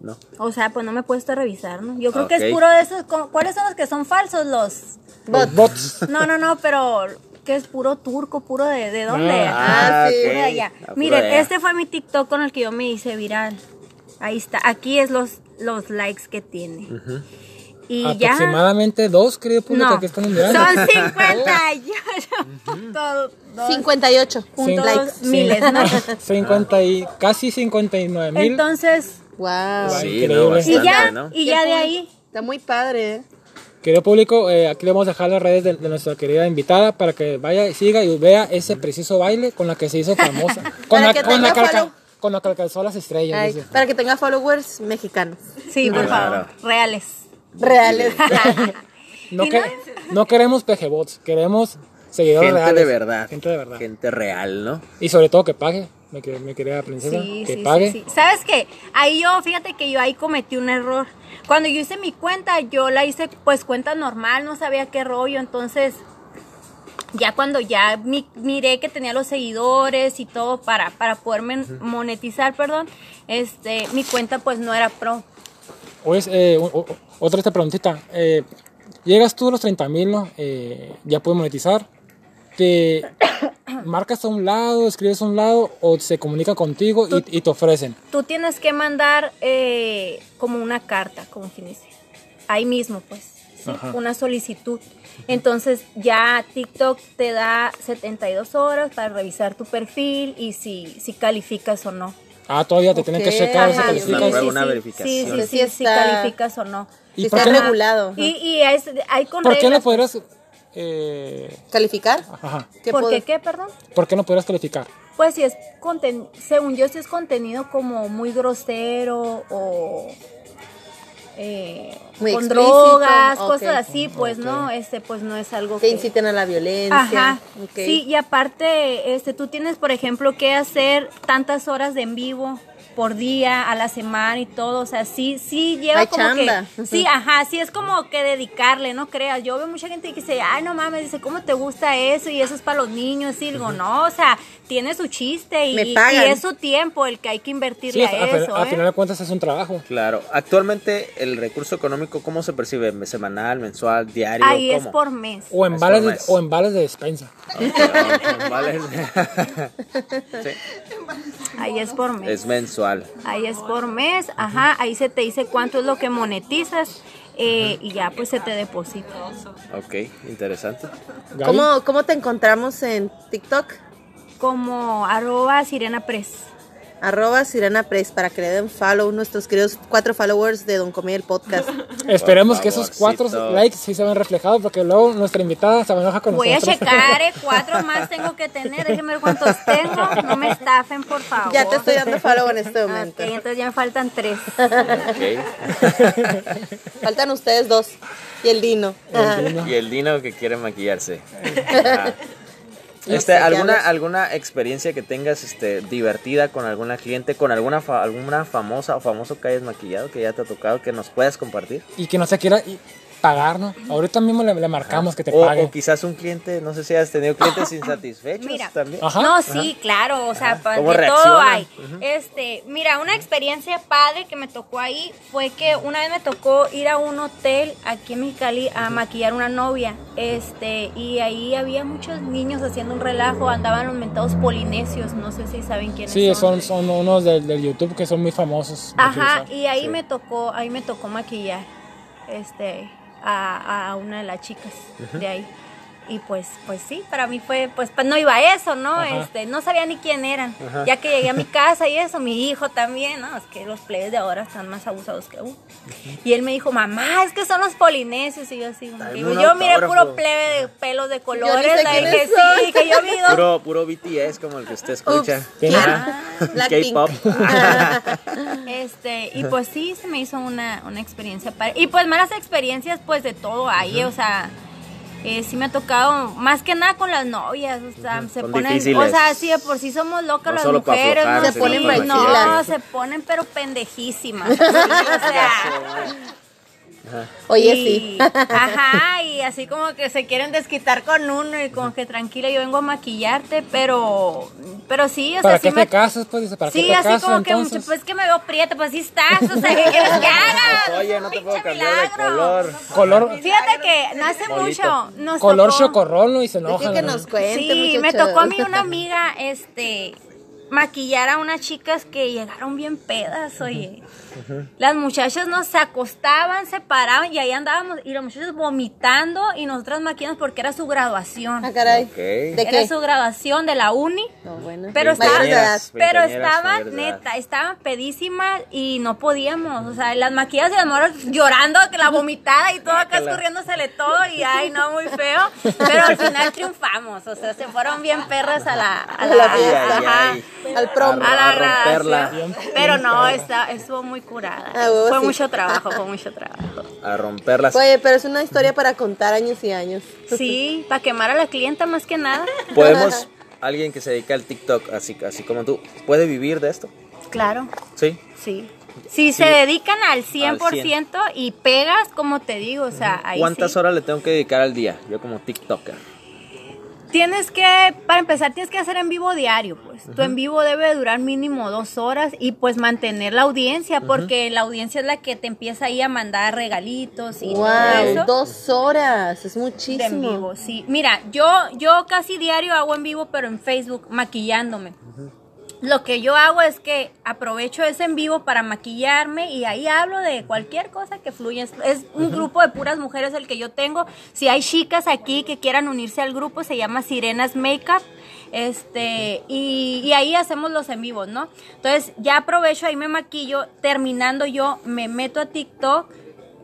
No. O sea, pues no me he puesto a revisar, ¿no? Yo creo que es puro de esos. ¿Cuáles son los que son falsos? Los. Los bots. No, no, no, pero que es puro turco, puro de, ¿de dónde? Ah, sí. ok. Puro de allá. Ah, Miren, allá. este fue mi TikTok con el que yo me hice viral. Ahí está. Aquí es los, los likes que tiene. Y ya. Aproximadamente dos, querido público, No, que están mirando. son 50. yo, todo, dos, 58 juntos, likes. miles, ¿no? 50 y casi 59 mil. Entonces, Wow. Sí, increíble. no, y ya, ¿no? y ya de ahí. Está muy padre, ¿eh? Querido público, eh, aquí le vamos a dejar las redes de, de nuestra querida invitada para que vaya y siga y vea ese preciso baile con la que se hizo famosa. Con, la, que con, la tenga que alca- follow. con la que alcanzó las estrellas. Ay, para que tenga followers mexicanos. Sí, por Claro. favor, reales. Reales. No, que- no- no queremos pejebots, queremos seguidores Gente reales. de verdad. Gente de verdad. Gente real, ¿no? Y sobre todo que pague, quer- mi querida princesa. Sí, que sí, pague. sí, sí. ¿Sabes qué? Ahí yo, fíjate que yo ahí cometí un error. Cuando yo hice mi cuenta, yo la hice pues cuenta normal, no sabía qué rollo, entonces ya cuando ya mi- miré que tenía los seguidores y todo para, para poderme monetizar, perdón, este, mi cuenta pues no era pro. Oye, eh, o- o- otra esta preguntita. Eh, llegas tú a los 30 mil, ¿no? Eh, ya puedes monetizar. Te marcas a un lado, escribes a un lado o se comunica contigo y, y te ofrecen. Tú tienes que mandar eh, como una carta, como quien dice. Ahí mismo, pues. ¿sí? Una solicitud. Entonces ya TikTok te da 72 horas para revisar tu perfil y si, si calificas o no. Ah, todavía te tienen que checar si ajá, una calificas. una sí, verificación. Sí, sí, Sí, sí, si calificas o no. ¿Y Sí está qué no- regulado. Y, y es- hay con ¿Por qué no podrías... eh, ¿Calificar? ajá. ¿Qué ¿Por qué qué, perdón? ¿Por qué no podrías calificar? Pues si es conten según yo si es contenido como muy grosero o eh, Muy con explícito, drogas, cosas así, pues no, este pues no es algo Que que inciten a la violencia. Ajá. Sí, y aparte este tú tienes por ejemplo que hacer tantas horas de en vivo por día, a la semana y todo, o sea, sí, sí lleva Hay como chamba. que, sí, ajá, sí es como que dedicarle, no creas, yo veo mucha gente que dice, ay, no mames, dice, ¿cómo te gusta eso? Y eso es para los niños, y digo, no, o sea, tiene su chiste y, y es su tiempo el que hay que Sí, invertirle a, a, a eso, a ¿eh? final de cuentas es un trabajo. Claro. Actualmente, el recurso económico, ¿cómo se percibe? ¿Semanal, mensual, diario? Ahí es ¿Cómo? por mes. O en Es vales por de, o en vales de despensa. Ok, vale. Sí, Ahí es por mes. es mensual. Ahí es por mes, ajá, ahí se te dice cuánto es lo que monetizas eh, y ya pues se te deposita. Ok, interesante. ¿Cómo, ¿Cómo te encontramos en TikTok? Como arroba sirena press. Arroba Sirena Press para que le den follow nuestros queridos cuatro followers de Don Comedia el podcast. Esperemos que esos cuatro likes sí se vean reflejados porque luego nuestra invitada se enoja con Voy a nosotros. checar, eh, cuatro más tengo que tener, déjenme ver cuántos tengo, no me estafen por favor. Ya te estoy dando follow en este Ok, momento. entonces ya me faltan tres. Ok. Faltan ustedes dos y el Dino. Ajá. Y el Dino que quiere maquillarse. Ajá. Este, ¿alguna, ¿Alguna experiencia que tengas este, divertida con alguna cliente, con alguna, fa- alguna famosa o famoso que hayas maquillado, que ya te ha tocado, que nos puedas compartir? Y que no se quiera. y pagar, ¿no? Ahorita mismo le, le marcamos que te O, paguen. o quizás un cliente, no sé si has tenido clientes insatisfechos Mira. también. Ajá. No, sí, claro, o sea, pa- ¿Cómo de todo hay. Este, mira, una experiencia padre que me tocó ahí fue que una vez me tocó ir a un hotel aquí en Mexicali a maquillar una novia. Este, y ahí había muchos niños haciendo un relajo, andaban los mentados polinesios, no sé si saben quiénes Sí, son. son, son unos del, del YouTube que son muy famosos. Ajá, y ahí me tocó, ahí me tocó maquillar, este, a, a una de las chicas de ahí. Y pues, pues sí, para mí fue, pues, pues no iba a eso, ¿no? Ajá. Este, no sabía ni quién eran. Ya que llegué a mi casa y eso, mi hijo también, ¿no? Es que los plebes de ahora están más abusados que uno. Y él me dijo, mamá, es que son los polinesios. Y yo así, como que yo miré autógrafo. puro plebe de pelos de colores. quiénes que son. sí, que yo vi dos Puro, puro BTS como el que usted escucha. Blackpink. K-pop. Este, y pues sí, se me hizo una, una experiencia padre. Y pues malas experiencias, pues de todo ahí, o sea, eh, sí me ha tocado, más que nada con las novias, o sea, se Son ponen, difíciles. o sea, sí, de por sí somos locas No las mujeres, aflojar, ¿no? Se ponen Sí, no, se ponen pero pendejísimas. así, o sea, Oye, y- sí. Ajá, y así como que se quieren desquitar con uno y como que tranquila, yo vengo a maquillarte, pero, pero sí, o sea, ¿Para sí qué me te casas? Pues dice, ¿para qué Sí, te así casas como que entonces? mucho, pues que me veo prieta, pues sí estás, o sea, ¿qué quieres que haga? Oye, no te puedo Pinche cambiar de milagro. color. Color, Fíjate que no hace Bolito. mucho nos color tocó- chocorrolo y se enojan. que ¿no? nos cuente, Sí, me tocó a mí una amiga, este, maquillar a unas chicas que llegaron bien pedas, oye. Las muchachas nos se acostaban, se paraban y ahí andábamos, y los muchachos vomitando y nosotras maquillamos porque era su graduación. Ah, caray. Ok. ¿De Era qué? su graduación de la uni. No, bueno. Pero de. Veinteañeras, Pero estaban, de neta, estaban pedísimas y no podíamos. O sea, las maquillas y las moras llorando, que la vomitada y todo acá escurriéndosele todo y ay, no, muy feo. Pero al final triunfamos. O sea, se fueron bien perras a la, a A la fiesta. ajá, Ay, Al prom. a la A romperla. Pero no, está, estuvo muy curada. Ah, fue sí. mucho trabajo, fue mucho trabajo. A romperlas. Oye, pero es una historia para contar años y años. Sí, para quemar a la clienta más que nada. Podemos, alguien que se dedica al TikTok, así, así como tú, ¿puede vivir de esto? Claro. Sí. Sí. Si se dedican al 100%, 100. y pegas, como te digo, o sea, ahí ¿Cuántas sí. horas le tengo que dedicar al día? Yo como TikToker. Tienes que, para empezar, tienes que hacer en vivo diario, pues. Tu en vivo debe durar mínimo dos horas y pues mantener la audiencia, porque la audiencia es la que te empieza ahí a mandar regalitos y todo Wow, eso. dos horas. Es de en muchísimo. vivo, sí. Mira, yo, yo casi diario hago en vivo, pero en Facebook, maquillándome. Lo que yo hago es que aprovecho ese en vivo para maquillarme y ahí hablo de cualquier cosa que fluya. Es, un grupo de puras mujeres el que yo tengo. Si hay chicas aquí que quieran unirse al grupo, se llama Sirenas Makeup. Este, y, y ahí hacemos los en vivos, ¿no? Entonces ya aprovecho, ahí me maquillo. Terminando yo, me meto a TikTok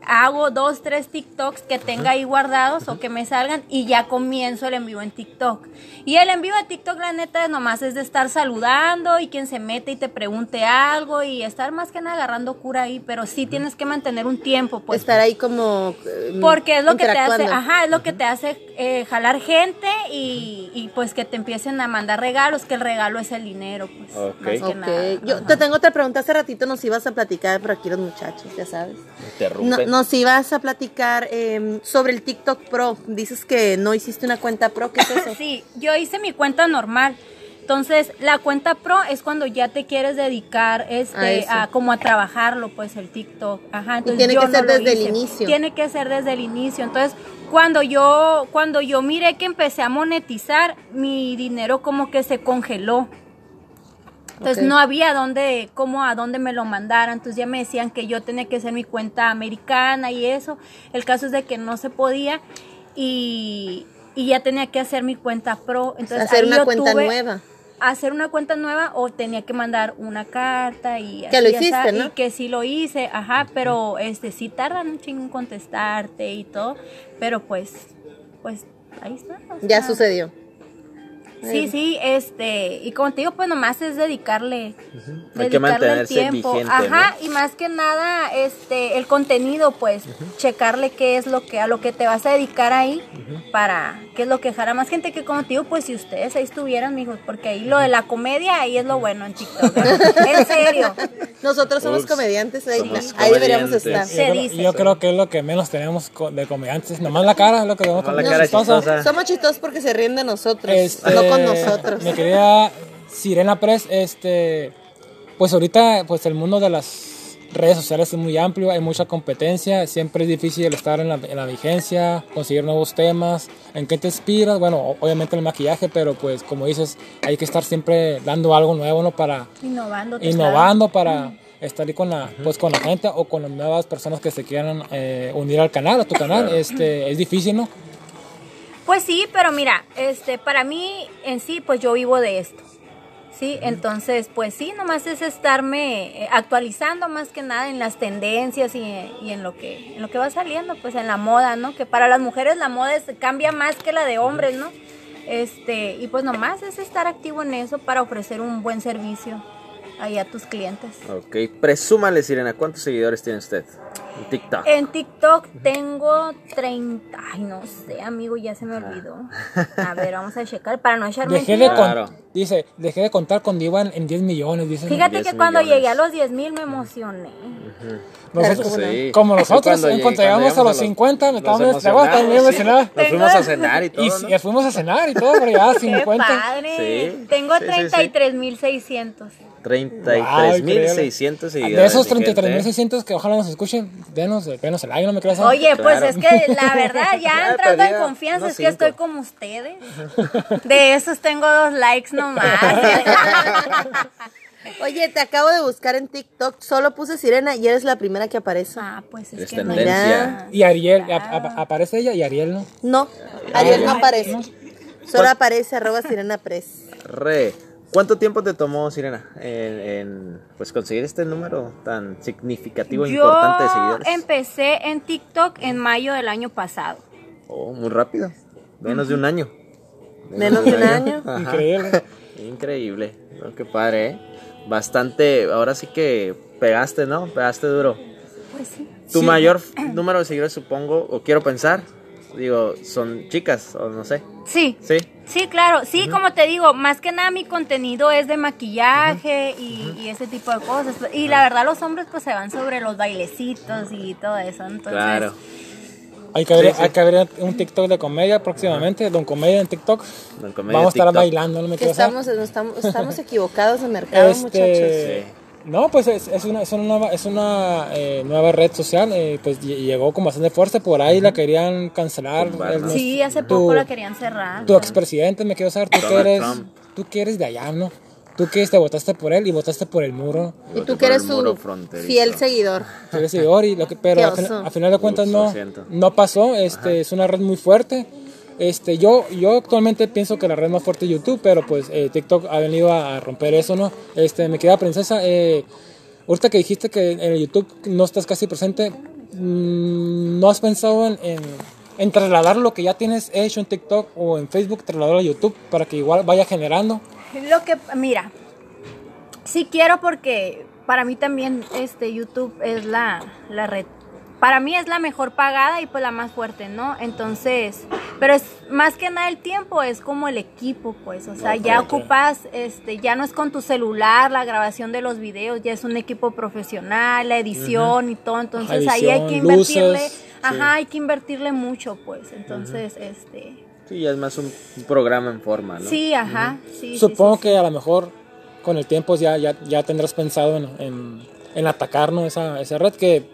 hago dos, tres TikToks que tenga ahí guardados o que me salgan y ya comienzo el en vivo en TikTok. Y el en vivo de TikTok, la neta, nomás es de estar saludando y quien se mete y te pregunte algo y estar más que nada agarrando cura ahí, pero sí tienes que mantener un tiempo, pues. Estar ahí como. eh, Porque es lo que te hace, ajá, es lo que te hace eh, jalar gente y, y, pues que te empiecen a mandar regalos, que el regalo es el dinero, pues. Ok. más que Ok. nada. Yo te tengo otra pregunta. Hace ratito nos ibas a platicar, pero aquí los muchachos, ya sabes. Interrumpe. No- nos ibas a platicar eh, sobre el TikTok Pro. Dices que no hiciste una cuenta Pro. ¿Qué es eso? Sí, yo hice mi cuenta normal. Entonces, la cuenta pro es cuando ya te quieres dedicar este a, como a trabajarlo, pues el TikTok. Ajá, entonces tiene yo que no ser desde el inicio. Tiene que ser desde el inicio. Entonces, cuando yo cuando yo miré que empecé a monetizar, mi dinero como que se congeló. Entonces no había dónde, cómo a dónde me lo mandaran. Entonces ya me decían que yo tenía que hacer mi cuenta americana y eso. El caso es de que no se podía y, y ya tenía que hacer mi cuenta pro. Entonces Hacer ahí una yo cuenta tuve- nueva. Hacer una cuenta nueva o tenía que mandar una carta y Que lo hiciste, así, ¿no? Y que sí lo hice, ajá, pero este sí tardan un chingo en contestarte y todo, pero pues pues ahí está. o Ya sucedió. Sí, sí, este, y como te digo, pues nomás es dedicarle, Hay que mantenerse vigente, Ajá, y más que nada, este, el contenido, pues, checarle qué es lo que, a lo que te vas a dedicar ahí, para, qué es lo que dejará más gente que como te digo, pues si ustedes ahí estuvieran, mijos, porque ahí lo de la comedia, ahí es lo bueno en TikTok. en serio. Nosotros somos Ups, comediantes, ahí, somos ahí deberíamos comediantes. estar. Se yo, creo, dice. yo creo que es lo que menos tenemos de comediantes. Nomás la cara es lo que tenemos. Somos chistosos porque se ríen de nosotros, Este, no con nosotros. Mi querida Sirena Press, este, pues ahorita pues el mundo de las redes sociales es muy amplio, hay mucha competencia, siempre es difícil estar en la, en la vigencia, conseguir nuevos temas, en qué te inspiras, bueno, obviamente el maquillaje, pero pues como dices, hay que estar siempre dando algo nuevo, ¿no? Para Innovando. te innovando, para estar ahí con la, pues con la gente o con las nuevas personas que se quieran eh, unir al canal, a tu canal, este, es difícil, ¿no? Pues sí, pero mira, este, para mí en sí, pues yo vivo de esto. Sí, entonces, pues sí, nomás es estarme eh, actualizando más que nada en las tendencias y, y en lo que en lo que va saliendo, pues en la moda, ¿no? Que para las mujeres la moda es- cambia más que la de hombres, ¿no? Este, y pues nomás es estar activo en eso para ofrecer un buen servicio ahí a tus clientes. Ok, presúmale, Sirena, ¿cuántos seguidores tiene usted en TikTok. En TikTok tengo 30. Ay, no sé, amigo, ya se me ah. olvidó. A ver, vamos a checar para no echar dejé mentiras. De claro. Dice, dejé de contar cuando iban en 10 millones. Dicen Fíjate 10 que cuando llegué a los 10 mil me emocioné. Uh -huh. Nosotros, sí. Como nosotros, cuando, llegué, cuando llegamos a los 50, nos, estábamos emocionados. Nos fuimos a cenar y todo. Y, ¿no? fuimos a cenar y todo, pero ya 50. Padre. Sí. Tengo sí, 33.600. 33.600 seguidores. De esos mi gente. 33.600 que ojalá nos escuchen, denos, denos el like, no me creas. ¿eh? Oye, pues es que la verdad, ya Ya entrando en confianza, es que cinco. estoy como ustedes. De esos tengo dos likes nomás. Oye, te acabo de buscar en TikTok, solo puse Sirena y eres la primera que aparece. ah, pues es, Es que no. tendencia. Y Ariel, aparece ella y Ariel, ¿no? No, Ariel no aparece. Solo aparece arroba Sirena Press. Re. ¿Cuánto tiempo te tomó, Sirena, en, en, pues conseguir este número tan significativo e Yo importante de seguidores? empecé en TikTok en mayo del año pasado. Oh, muy rápido. Menos de un año. Menos de un año. Increíble. Increíble. Oh, qué padre, ¿eh? Bastante. Ahora sí que pegaste, ¿no? Pegaste duro. Pues sí. Tu mayor número de seguidores, supongo, o quiero pensar, digo, son chicas, o no sé. Sí. ¿Sí? Sí, claro, sí, como te digo, más que nada mi contenido es de maquillaje y, y ese tipo de cosas. Y la verdad los hombres pues se van sobre los bailecitos y todo eso. Entonces, Claro. Hay que, abrir, Sí, sí. hay que abrir un TikTok de comedia próximamente, Don Comedia en TikTok. Don Comedia Vamos a estar TikTok. bailando, no me Que quiero estamos, estamos, estamos equivocados de mercado, muchachos. Este, no, pues es, es una, es una nueva, es una eh, nueva red social, eh, pues lle- llegó con bastante fuerza, por ahí la querían cancelar. El- ¿no? sí, hace tu- poco la querían cerrar. Tu expresidente, me quiero saber, tú que eres, Trump. tú que eres de allá, ¿no? Tú que te votaste por él y votaste por el muro, Y tú que eres su fiel seguidor. eres seguidor y lo que, pero Qué a, fin- oso. a final de cuentas no, no pasó, este, es una red muy fuerte. Este, yo, yo actualmente pienso que la red más fuerte es YouTube, pero pues eh, TikTok ha venido a, romper eso, ¿no? Este, mi querida princesa, eh, ahorita que dijiste que en el YouTube no estás casi presente, mm, ¿no has pensado en, en, en trasladar lo que ya tienes hecho en TikTok o en Facebook, trasladarlo a YouTube para que igual vaya generando? Lo que, mira, sí quiero porque para mí también este YouTube es la, la red. Para mí es la mejor pagada y pues la más fuerte, ¿no? Entonces, pero es más que nada el tiempo, es como el equipo, pues, o sea, ya ocupas, este, ya no es con tu celular la grabación de los videos, ya es un equipo profesional, la edición y todo, entonces ahí hay que invertirle, luces, ajá, hay que invertirle mucho, pues, entonces, este, Sí, ya es más un, un programa en forma, ¿no? sí, ajá, sí, sí, Supongo sí, que a lo mejor con el tiempo ya, ya, ya tendrás pensado en, en, en atacarnos esa, esa red que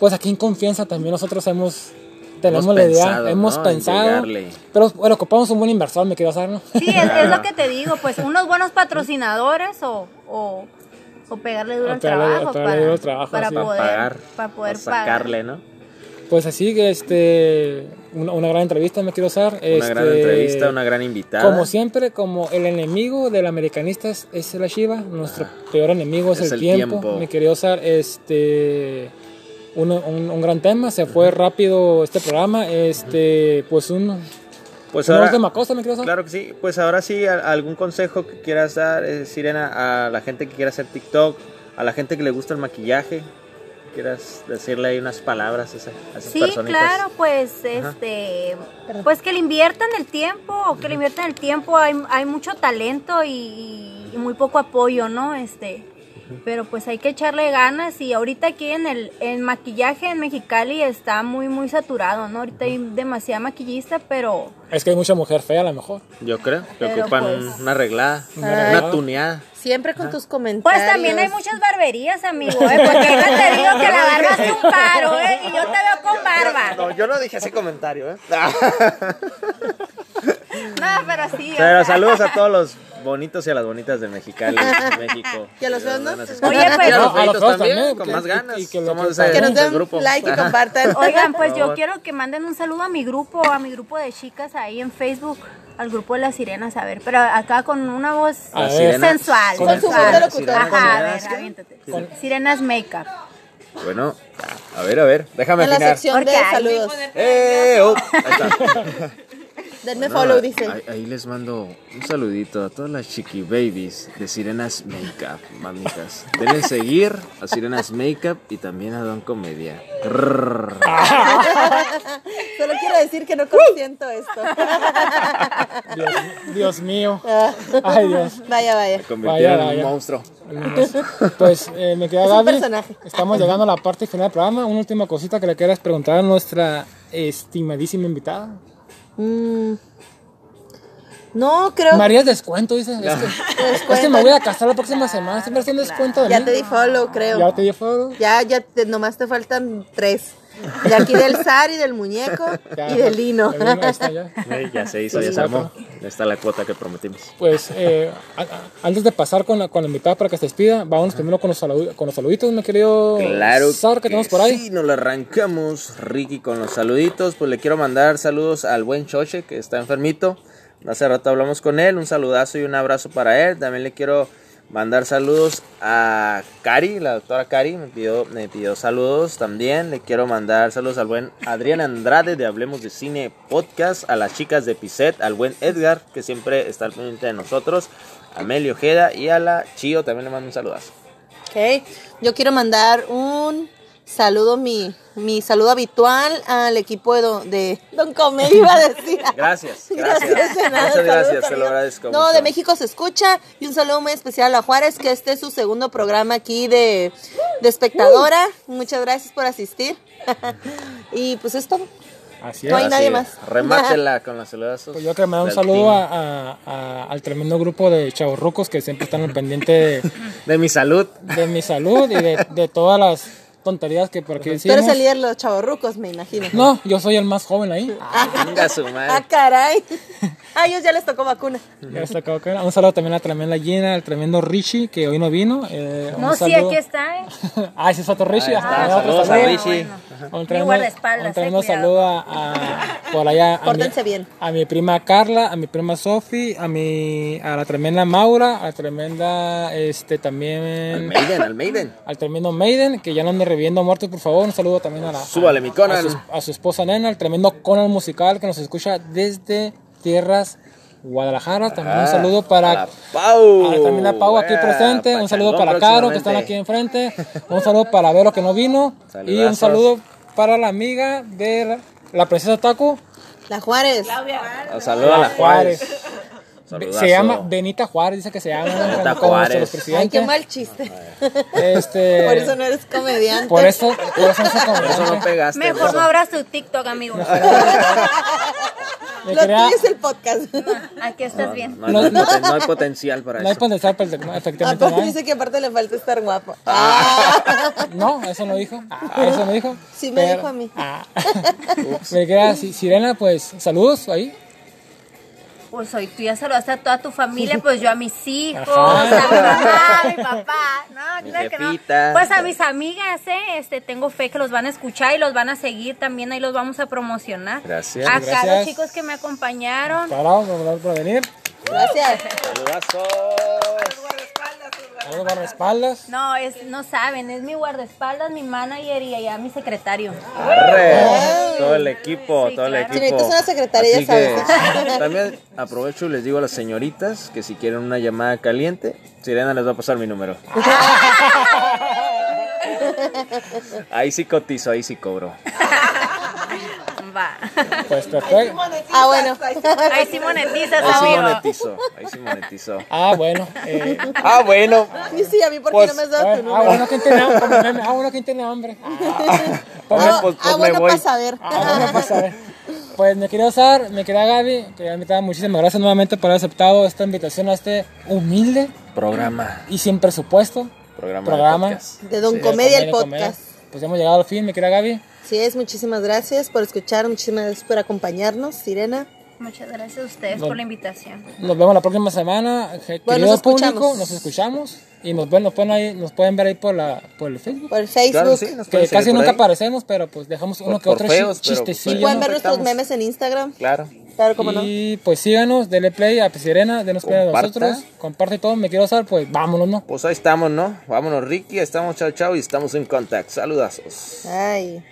pues aquí en confianza también nosotros hemos tenemos Hemos la idea, pensado, hemos pensado, pero bueno, ocupamos un buen inversor, me quiero saber, ¿no? Sí, es, es lo que te digo, pues unos buenos patrocinadores o, o, o pegarle duro al trabajo, o pegarle para, trabajo, para. Para poder, pagar, para poder sacarle, pagar. ¿no? Pues así que este una, una gran entrevista me quiero usar, Una este, gran entrevista, una gran invitada. Como siempre, como el enemigo del americanista es, es la Shiva, nuestro peor enemigo es, es el, el tiempo. tiempo. Me quería usar este un, un- un gran tema, se fue rápido este programa, este pues un Pues ¿No ahora, de Macosta, Sol? Claro que sí. Pues ahora sí, algún consejo que quieras dar, eh, Sirena, a la gente que quiera hacer TikTok, a la gente que le gusta el maquillaje. Quieras decirle ahí unas palabras a, esa- a esas Sí, personitas. claro, pues este, pues que le inviertan el tiempo, o que le inviertan el tiempo, hay, hay mucho talento y, y muy poco apoyo, ¿no? Este, pero pues hay que echarle ganas y ahorita aquí en el en maquillaje en Mexicali está muy muy saturado, ¿no? Ahorita hay demasiada maquillista, pero Es que hay mucha mujer fea a lo mejor. Yo creo que Pero, ocupan pues, una arreglada, Una tuneada. Siempre con tus comentarios. pues también hay muchas barberías, amigo, ¿eh? Porque yo te digo que la barba hace un paro, ¿eh? Y yo te veo con barba. No, yo no dije ese comentario, ¿eh? No, pero sí. o Pero sea. saludos a todos los bonitos y a las bonitas de Mexicali, México. ¿Y a los feos no? Oye, pues- Y a los No, a los feitos feos también, también, con que- más ganas. y que Somos que- ese- Que nos ese den grupo. like y compartan. Oigan, pues yo quiero que manden un saludo a mi grupo, a mi grupo de chicas ahí en Facebook, al grupo de las sirenas, a ver, pero acá con una voz sensual. Con su voz de. Ajá, a Sirenas, ver, aviéntate. Sirenas Makeup. Bueno, a ver, a ver, déjame En la afinar. sección de Porque saludos. ¡Eh! oh! Ahí está. Denme Bueno, follow, dice. Ahí, ahí les mando un saludito a todas las chiqui babies de Sirenas Makeup, mamitas. Deben seguir a Sirenas Makeup y también a Don Comedia. Solo quiero decir que no consiento esto. Dios, Dios mío. Ay, Dios. Vaya, vaya. Me Vaya, en vaya. un monstruo. Pues eh, me queda Gaby. personaje. Estamos llegando a la parte final del programa. Una última cosita que le quieras preguntar a nuestra estimadísima invitada. Mm. No, creo María es descuento, dice. Es que, es que me voy a casar la próxima semana. Siempre hacen descuento de Ya mí. te di follow, creo. Ya te di follow. Ya, ya, te- nomás te faltan tres. De aquí del Zar y del muñeco Ya. y del Lino. El está ya. Ya se hizo, Sí, ya se armó. Está la cuota que prometimos. Pues eh, a- a- antes de pasar con la, con la invitada para que se despida, vamos primero con los, salu- con los saluditos, mi querido Claro Sar, que tenemos por ahí. Sí, nos lo arrancamos, Ricky, con los saluditos. Pues le quiero mandar saludos al buen Choche, que está enfermito. Hace rato hablamos con él. Un saludazo y un abrazo para él. También le quiero mandar saludos a Cari, la doctora Cari. Me pidió, me pidió saludos también. Le quiero mandar saludos al buen Adrián Andrade de Hablemos de Cine Podcast. A las chicas de Piset. Al buen Edgar, que siempre está al pendiente de nosotros. A Meli Ojeda y a la Chio también le mando un saludazo. Ok, yo quiero mandar un saludo, mi, mi saludo habitual al equipo de Don, de Don Come, iba a decir. Gracias, gracias. de nada, Muchas gracias, te lo agradezco. No, mucho. de México se escucha y un saludo muy especial a Juárez, que este es su segundo programa aquí de, de espectadora. Muchas gracias por asistir. y pues es todo. Así No hay es. nadie Así más. es. Remátela con los saludazos. Pues yo quiero mandar un del saludo a, a- a- al tremendo grupo de chavorrucos que siempre están al pendiente de, De mi salud. de mi salud y de, de todas las tonterías que por aquí Tú decimos. eres el líder de los chavorrucos, me imagino. No, yo soy el más joven ahí. Venga su Ah, madre. caray. A ellos ya les tocó vacuna. Ya está, acabó que- Un saludo también a la tremenda Gina, al tremendo Richie, que hoy no vino. Eh, un No, sí, saludo- aquí está, ¿eh? ah, ese es otro Richie. Ah, está, otro saludos a saludo. Richie. Un tremendo, un tremendo eh, cuidado. saludo a, a- por allá a mi, Pórtense bien. a mi prima Carla, a mi prima Sofi, a mi a la tremenda Maura, a la tremenda este Al también Maiden, al Maiden. al tremendo Maiden, que ya no ande reviviendo muertos, por favor. Un saludo también a la Súbale, mi Conan. a su, a su esposa Nena, al tremendo Conan musical que nos escucha desde tierras Guadalajara. También un saludo A para la Pau. a también a Pau aquí Eh, presente, un saludo para Caro que están aquí enfrente, un saludo para Vero que no vino y un Saludazos. saludo para la amiga de la, la princesa Taco La Juárez. Un saludo a la Juárez. Saludazo. Se llama Benita Juárez, dice que se llama Benita Juárez. Ay, qué mal chiste. Este, Por eso no eres comediante. por eso, por eso no se Por eso no pegaste. Mejor no eso. abras tu TikTok, amigo. Me Lo quería- tuyo es el podcast. Aquí estás bien. No, hay- no no potencial para no hay eso. potencial, pero no, efectivamente no Aparte hay. dice que aparte le falta estar guapo. Ah. No, eso no dijo. Eso no dijo. Sí me Pero- dijo a mí. Ah. Me queda Si- Sirena, pues saludos ahí. Pues hoy tú ya saludaste a toda tu familia, pues yo a mis hijos, Ajá. a mi mamá, a mi papá. No, Mi claro que no. Pues a mis amigas, ¿eh? Este, tengo fe que los van a escuchar y los van a seguir también, ahí los vamos a promocionar. Gracias. Acá Gracias. los chicos que me acompañaron. Parado por, por venir. Gracias. Saludazo. Saludos guardaespaldas. No, es, no saben, es mi guardaespaldas, mi manager y allá mi secretario. Arre, todo el equipo, Sí, todo el claro. equipo. Si una secretaria, Así ya sabes. que también aprovecho y les digo a las señoritas que si quieren una llamada caliente, Sirena les va a pasar mi número. Ahí sí cotizo, ahí sí cobro. Va. Pues perfecto. Ah, bueno. Ahí sí monetizas, Ahí sí monetizo, ahí sí monetizo. Ah, bueno. Eh, Ah, bueno. Sí, sí, a mí porque Pues, no me has dado tu ah, bueno, ¿quién tiene hambre? Ah, bueno, ¿quién tiene hambre? Pues, Ah, pues, ah, pues me bueno, voy. para saber. Ah, bueno, pues, a ver. Pues mi querido Sar, mi querida Gaby, que ya invitada, muchísimas gracias nuevamente por haber aceptado esta invitación a este humilde Programa, y sin presupuesto programa, programa. de podcast. De Don Sí, Comedia, el Comedia, Comedia. podcast. Pues ya hemos llegado al fin, mi querida Gaby. Así es, muchísimas gracias por escuchar, muchísimas gracias por acompañarnos, Sirena. Muchas gracias a ustedes por la invitación. Nos vemos la próxima semana, je- Bueno, querido nos escuchamos. público, nos escuchamos y nos ven, nos pueden ahí, nos pueden ver ahí por la por el Facebook. Por el Facebook. Claro, sí, nos Que casi nunca ahí. aparecemos, pero pues dejamos uno Por- que por otro feos, pues, chistecillo. Pueden ver nuestros estamos. memes en Instagram. Claro. Claro, como no. Y pues síganos, denle play a Sirena, denos play a nosotros, comparte todo, me quiero usar, pues vámonos, ¿no? Pues ahí estamos, ¿no? Vámonos, Ricky. Estamos, chao, chao. Y estamos en contact. Saludazos. Ay.